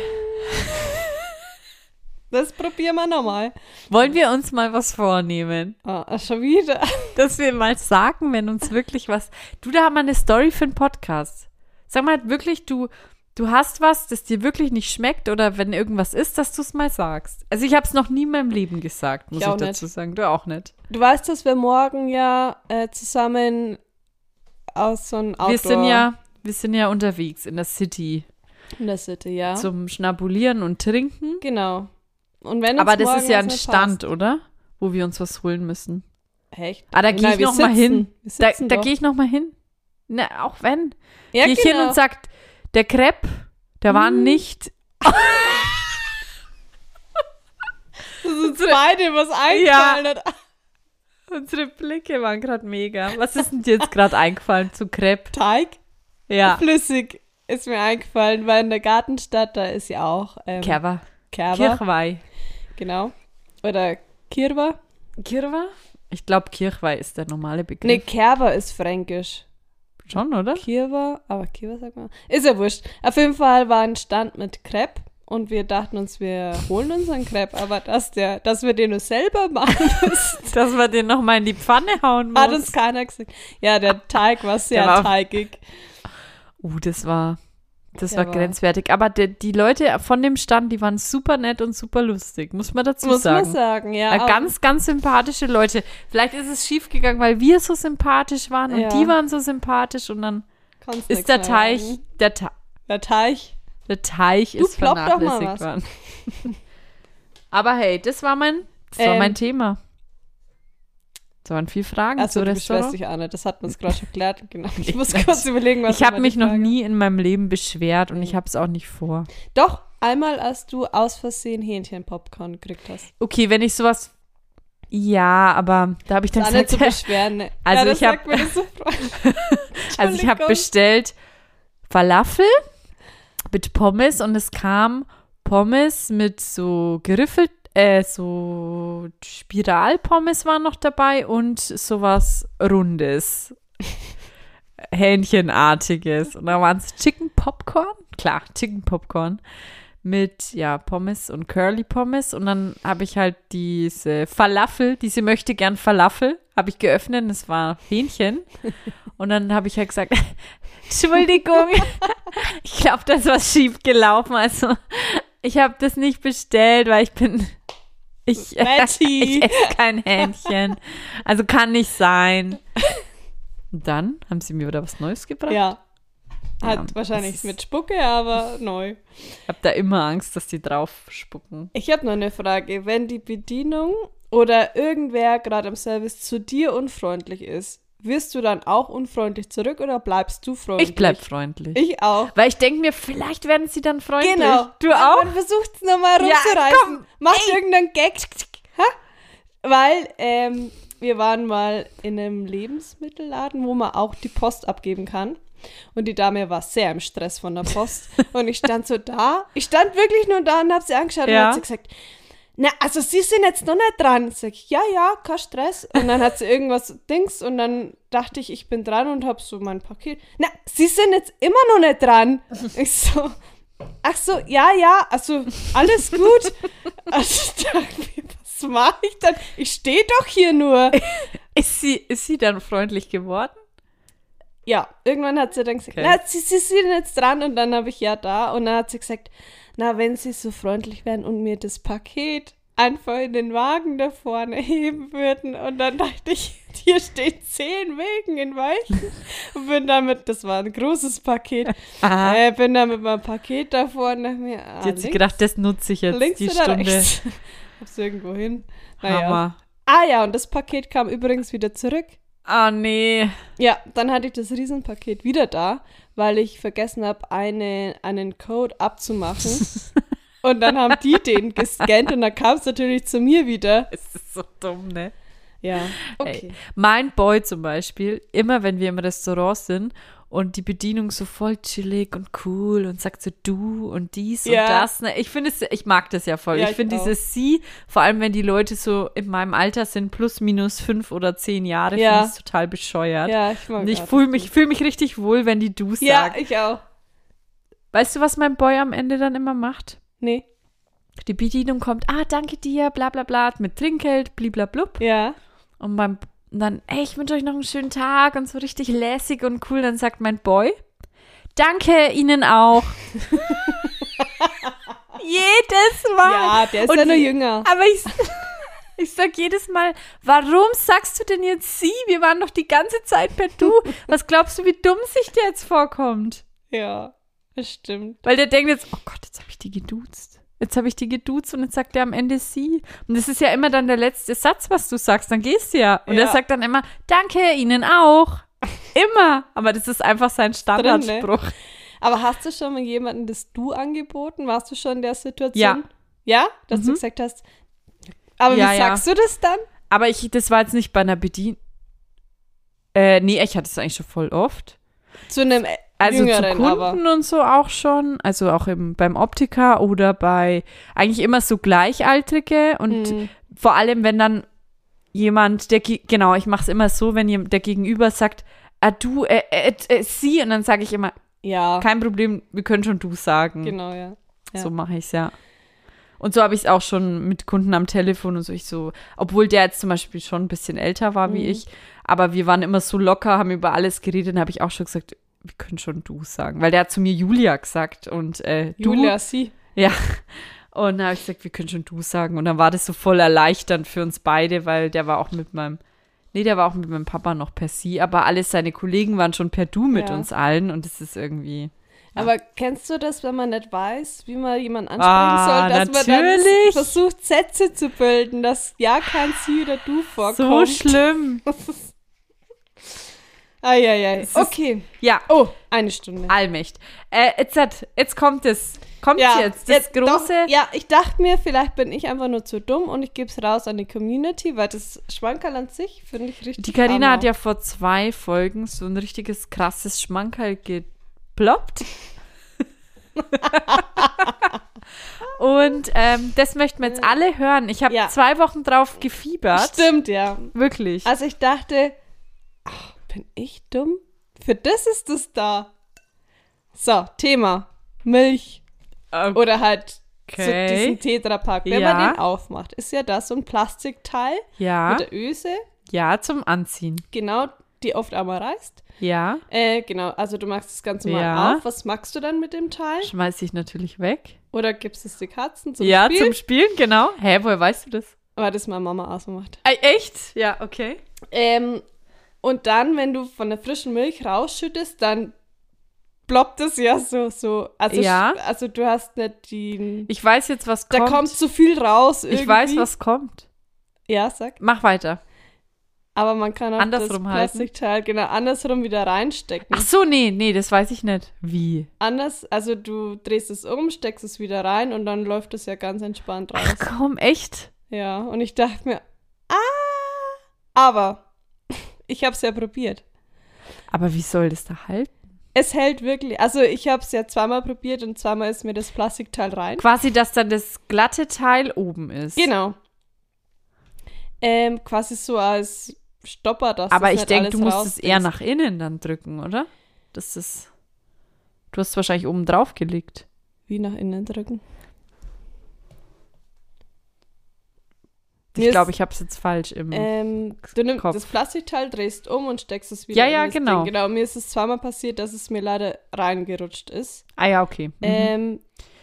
B: Das probieren wir nochmal.
C: Wollen wir uns mal was vornehmen?
B: Ah, schon wieder.
C: Dass wir mal sagen, wenn uns wirklich was. Du, da haben wir eine Story für einen Podcast. Sag mal wirklich, du, du hast was, das dir wirklich nicht schmeckt oder wenn irgendwas ist, dass du es mal sagst. Also ich habe es noch nie in meinem Leben gesagt, muss
B: Ich
C: ich, dazu sagen. Du auch nicht.
B: Du weißt, dass wir morgen ja äh, zusammen aus so einem Outdoor
C: Wir sind ja, wir sind ja unterwegs in der City
B: in der City, ja.
C: zum Schnabulieren und Trinken.
B: genau. Und wenn
C: Aber das ist ja ein Stand, oder? Wo wir uns was holen müssen.
B: Passt. Echt?
C: Ah, da gehe ich
B: wir
C: noch mal
B: sitzen.
C: hin. Da, da gehe ich noch mal hin. Na, auch wenn.
B: ja,
C: gehe ich
B: genau.
C: hin und sagt, der Crepe, der war
B: Hm.
C: nicht.
B: Das ist beide was eingefallen hat.
C: Unsere Blicke waren gerade mega. Was ist denn dir jetzt gerade eingefallen zu Crepe?
B: Teig?
C: Ja.
B: Flüssig ist mir eingefallen, weil in der Gartenstadt, da ist ja auch ähm,
C: Kerwa.
B: Kerwa.
C: Kirchweih.
B: Genau. Oder Kirwa.
C: Kirwa? Ich glaube, Kirchweih ist der normale Begriff.
B: Nee, Kerwa ist fränkisch.
C: Schon, oder?
B: Kirwa, aber Kirwa sagt man. Ist ja wurscht. Auf jeden Fall war ein Stand mit Crepe und wir dachten uns, wir holen uns einen Crepe, aber dass, der, dass wir den nur selber machen müssen,
C: Dass wir den noch mal in die Pfanne hauen muss.
B: hat uns keiner gesagt. Ja, der Teig war sehr
C: Der war-
B: teigig.
C: Uh, das war, das
B: Der
C: war
B: war-
C: grenzwertig. Aber die, die Leute von dem Stand, die waren super nett und super lustig, muss man dazu
B: Muss
C: sagen.
B: man sagen, ja.
C: Ganz, ganz sympathische Leute. Vielleicht ist es schief gegangen, weil wir so sympathisch waren und
B: Ja.
C: die waren so sympathisch und dann
B: kannst
C: ist der Teich,
B: sagen.
C: der, Te
B: Der Teich.
C: der Teich
B: Du,
C: ist vernachlässigt worden. Aber hey, das war mein, das war
B: Ähm.
C: mein Thema. Das waren vier Fragen
B: Also
C: zu
B: du
C: Restaurant.
B: dich nicht. Das hat uns gerade schon geklärt. Genau. Ich muss kurz überlegen, was
C: Ich habe mich noch nie in meinem Leben beschwert und
B: Nee.
C: ich habe es auch nicht vor.
B: Doch, einmal, als du aus Versehen Hähnchenpopcorn gekriegt hast.
C: Okay, wenn ich sowas. Ja, aber da habe ich dann
B: nicht zu
C: gesagt,
B: beschweren. Ne?
C: Also
B: ja,
C: ich hab-
B: so
C: also ich habe bestellt Falafel mit Pommes und es kam Pommes mit so geriffelt, äh, so Spiralpommes waren noch dabei und sowas Rundes. Hähnchenartiges. Und da waren es Chicken Popcorn. Klar, Chicken Popcorn. Mit, ja, Pommes und Curly Pommes. Und dann habe ich halt diese Falafel, diese möchte gern Falafel, habe ich geöffnet. und Es war Hähnchen. Und dann habe ich halt gesagt, Entschuldigung, ich glaube, da ist was schief gelaufen. Also, ich habe das nicht bestellt, weil ich bin. Ich, ich esse kein Hähnchen. Also kann nicht sein. Dann haben sie mir wieder was Neues gebracht.
B: Ja. Hat
C: Ja,
B: wahrscheinlich mit Spucke, aber neu.
C: Ich habe da immer Angst, dass die drauf spucken.
B: Ich habe noch eine Frage. Wenn die Bedienung oder irgendwer gerade am Service zu dir unfreundlich ist, wirst du dann auch unfreundlich zurück oder bleibst du freundlich?
C: Ich bleib freundlich.
B: Ich auch.
C: Weil ich denke mir, vielleicht werden sie dann freundlich.
B: Genau.
C: Du auch?
B: Man versucht es nochmal
C: Ja,
B: rumzureißen.
C: komm,
B: Macht irgendeinen Gag. Ha? Weil ähm, wir waren mal in einem Lebensmittelladen, wo man auch die Post abgeben kann. Und die Dame war sehr im Stress von der Post. und ich stand so da. Ich stand wirklich nur da und habe sie angeschaut
C: Ja.
B: und hat sie gesagt, na, also Sie sind jetzt noch nicht dran. Sag ich, ja, ja, kein Stress. Und dann hat sie irgendwas Dings und dann dachte ich, ich bin dran und habe so mein Paket. Na, Sie sind jetzt immer noch nicht dran. Ich so, ach so, ja, ja, also alles gut. Also ich dachte mir, was mache ich dann? Ich stehe doch hier nur.
C: Ist sie, ist sie dann freundlich geworden?
B: Ja, irgendwann hat sie dann gesagt,
C: Okay.
B: na, Sie, Sie sind jetzt dran und dann habe ich ja da und dann hat sie gesagt, na, wenn Sie so freundlich wären und mir das Paket einfach in den Wagen da vorne heben würden und dann dachte ich, hier stehen zehn Wegen in Weichen und bin damit, das war ein großes Paket,
C: Aha.
B: äh, bin da mit meinem Paket da vorne mir, ah,
C: sich
B: links,
C: gedacht, das nutze ich jetzt,
B: links
C: die
B: oder
C: Stunde.
B: rechts? Hab's irgendwo hin. Naja.
C: Hammer.
B: Ah ja, und das Paket kam übrigens wieder zurück.
C: Ah, nee.
B: Ja, dann hatte ich das Riesenpaket wieder da, weil ich vergessen habe, eine, einen Code abzumachen. und dann haben die den gescannt und dann kam es natürlich zu mir wieder.
C: Es ist so dumm, ne?
B: Ja.
C: Ey, mein Boy zum Beispiel, immer wenn wir im Restaurant sind und die Bedienung so voll chillig und cool und sagt so du und dies
B: Ja.
C: und das. Ne? Ich finde es, ich mag das ja voll.
B: Ja,
C: ich
B: ich
C: finde dieses Sie, vor allem wenn die Leute so in meinem Alter sind, plus minus fünf oder zehn Jahre,
B: Ja.
C: finde ich es total bescheuert.
B: Ja, ich mag
C: Und ich fühle mich, fühl mich richtig wohl, wenn die du
B: gut. Ja,
C: sagen.
B: ich auch.
C: Weißt du, was mein Boy am Ende dann immer macht?
B: Nee.
C: Die Bedienung kommt, ah, danke dir, bla bla bla, mit Trinkgeld, bliblablub.
B: Ja.
C: Und beim und dann, ey, ich wünsche euch noch einen schönen Tag und so richtig lässig und cool. Dann sagt mein Boy, danke Ihnen auch. jedes Mal.
B: Ja, der ist
C: Und
B: ja nur jünger.
C: Aber ich, ich sag jedes Mal, warum sagst du denn jetzt Sie? Wir waren doch die ganze Zeit per Du. Was glaubst du, wie dumm sich der jetzt vorkommt?
B: Ja, das stimmt.
C: Weil der denkt jetzt, oh Gott, jetzt habe ich die geduzt. Jetzt habe ich die geduzt und jetzt sagt er am Ende sie. Und das ist ja immer dann der letzte Satz, was du sagst. Dann gehst du ja. Und
B: Ja.
C: er sagt dann immer, danke Ihnen auch. Immer. Aber das ist einfach sein Standardspruch.
B: Aber hast du schon mal jemanden das Du angeboten? Warst du schon in der Situation?
C: Ja.
B: Ja? Dass du
C: Mhm.
B: gesagt hast. Aber
C: Ja,
B: wie
C: ja.
B: sagst du das dann?
C: Aber ich, das war jetzt nicht bei einer Bedien... Äh, nee, ich hatte es eigentlich schon voll oft.
B: Zu einem
C: Also
B: Jüngeren,
C: zu Kunden
B: aber.
C: und so auch schon. Also auch im, beim Optiker oder bei eigentlich immer so Gleichaltrige und
B: Mhm.
C: vor allem, wenn dann jemand, der, ge- genau, ich mache es immer so, wenn der Gegenüber sagt, ah, du, äh, äh, äh, sie, und dann sage ich immer,
B: Ja,
C: kein Problem, wir können schon du sagen.
B: genau, ja. ja.
C: So mache ich es ja. Und so habe ich es auch schon mit Kunden am Telefon und so. Ich so, obwohl der jetzt zum Beispiel schon ein bisschen älter war wie
B: Mhm.
C: ich, aber wir waren immer so locker, haben über alles geredet, dann habe ich auch schon gesagt, wir können schon du sagen. Weil der hat zu mir Julia gesagt und äh, du.
B: Julia, sie.
C: Ja. Und dann habe ich gesagt, wir können schon du sagen. Und dann war das so voll erleichternd für uns beide, weil der war auch mit meinem, nee, der war auch mit meinem Papa noch per Sie, aber alle seine Kollegen waren schon per Du mit
B: Ja.
C: uns allen und das ist irgendwie.
B: Aber kennst du das, wenn man nicht weiß, wie man jemanden ansprechen
C: Ah,
B: soll, dass man
C: natürlich.
B: dann versucht, Sätze zu bilden, dass ja kein Sie oder Du
C: So
B: vorkommt?
C: schlimm.
B: Eieiei.
C: Es ist-
B: Okay.
C: Ja,
B: Oh, eine Stunde.
C: Allmächt. Äh, jetzt, hat- jetzt kommt es. Kommt jetzt. Das große.
B: Doch, ja, ich dachte mir, vielleicht bin ich einfach nur zu dumm und ich gebe es raus an die Community, weil das Schwankerl an sich finde ich richtig
C: Die Karina hat ja vor zwei Folgen so ein richtiges krasses Schmankerl geploppt. Und ähm, das möchten wir jetzt alle hören. Ich habe
B: Ja.
C: zwei Wochen drauf gefiebert.
B: Stimmt, ja.
C: Wirklich.
B: Also ich dachte, ach, bin ich dumm? Für das ist es da. So, Thema. Milch oder halt so
C: Okay.
B: diesen Tetrapack. Wenn
C: Ja.
B: man den aufmacht, ist ja das so ein Plastikteil
C: ja,
B: mit der Öse,
C: ja, zum Anziehen.
B: genau, die oft einmal reißt.
C: Ja,
B: Äh, genau, also du machst das Ganze mal
C: Ja.
B: auf. Was magst du dann mit dem Teil?
C: schmeiß ich natürlich weg.
B: Oder gibst es die Katzen zum
C: ja,
B: Spielen?
C: zum Spielen, genau. Hä, woher weißt du das?
B: Aber das meine Mama ausgemacht.
C: Äh, echt? Ja, okay.
B: Ähm, und dann, wenn du von der frischen Milch rausschüttest, dann ploppt es ja so, so. Also,
C: Ja.
B: also du hast nicht die.
C: Ich weiß jetzt, was
B: da
C: kommt.
B: kommt zu viel raus. Irgendwie.
C: ich weiß, was kommt.
B: Ja, sag.
C: Mach weiter.
B: Aber man kann auch
C: Andersrum
B: das
C: halten.
B: Plastikteil genau andersrum wieder reinstecken.
C: Ach so, nee, nee, das weiß ich nicht. Wie?
B: Anders, also du drehst es um, steckst es wieder rein und dann läuft es ja ganz entspannt raus.
C: Ach komm, echt?
B: Ja, und ich dachte mir, ah, aber ich habe es ja probiert.
C: Aber wie soll das da halten?
B: Es hält wirklich. Also ich habe es ja zweimal probiert und zweimal ist mir das Plastikteil rein.
C: Quasi, dass dann das glatte Teil oben ist.
B: Genau. Ähm, quasi so als Stopper, dass
C: Aber ich denke, du musst es eher nach innen dann drücken, oder? Das ist. Du hast es wahrscheinlich oben drauf gelegt.
B: Wie nach innen drücken.
C: Ich glaube, ich habe es jetzt falsch im.
B: Ähm, du nimmst
C: Kopf.
B: das Plastikteil, drehst um und steckst es wieder
C: Ja,
B: in
C: ja,
B: das
C: genau.
B: Ding. Genau, mir ist es zweimal passiert, dass es mir leider reingerutscht ist.
C: ah ja, okay. Mhm.
B: Ähm,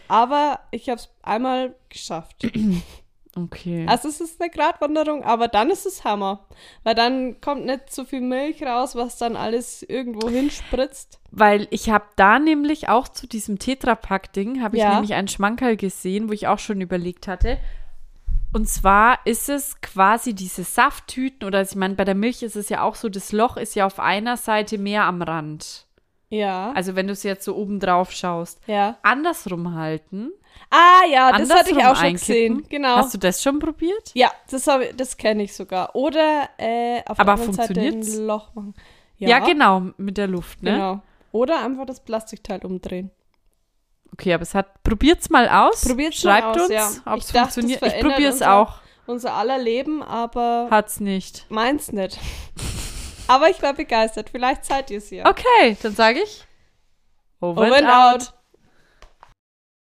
B: aber ich habe es einmal geschafft.
C: okay.
B: Also es ist eine Gratwanderung, aber dann ist es Hammer. Weil dann kommt nicht so viel Milch raus, was dann alles irgendwo hinspritzt.
C: Weil ich habe da nämlich auch zu diesem Tetrapack-Ding, habe ich
B: Ja.
C: nämlich einen Schmankerl gesehen, wo ich auch schon überlegt hatte. Und zwar ist es quasi diese Safttüten, oder ich meine, bei der Milch ist es ja auch so, das Loch ist ja auf einer Seite mehr am Rand.
B: Ja.
C: Also wenn du es jetzt so oben drauf schaust.
B: ja.
C: Andersrum halten.
B: Ah ja, das hatte ich auch schon gesehen. Genau.
C: Hast du das schon probiert?
B: ja, das, ich- das kenne ich sogar. Oder äh, auf
C: Aber
B: der Seite ein Loch machen.
C: Ja, genau, mit der Luft, ne?
B: Genau. Oder einfach das Plastikteil umdrehen.
C: Okay, aber es hat, probiert's mal aus.
B: Probiert's mal
C: Schreibt
B: aus,
C: uns,
B: ja.
C: ob es funktioniert. Ich probiere es
B: unser-
C: auch.
B: Unser aller Leben, aber
C: Hat's nicht.
B: meins nicht. aber ich war begeistert. Vielleicht seid ihr es ja.
C: Okay, dann sage ich Over,
B: Over
C: and
B: and
C: out.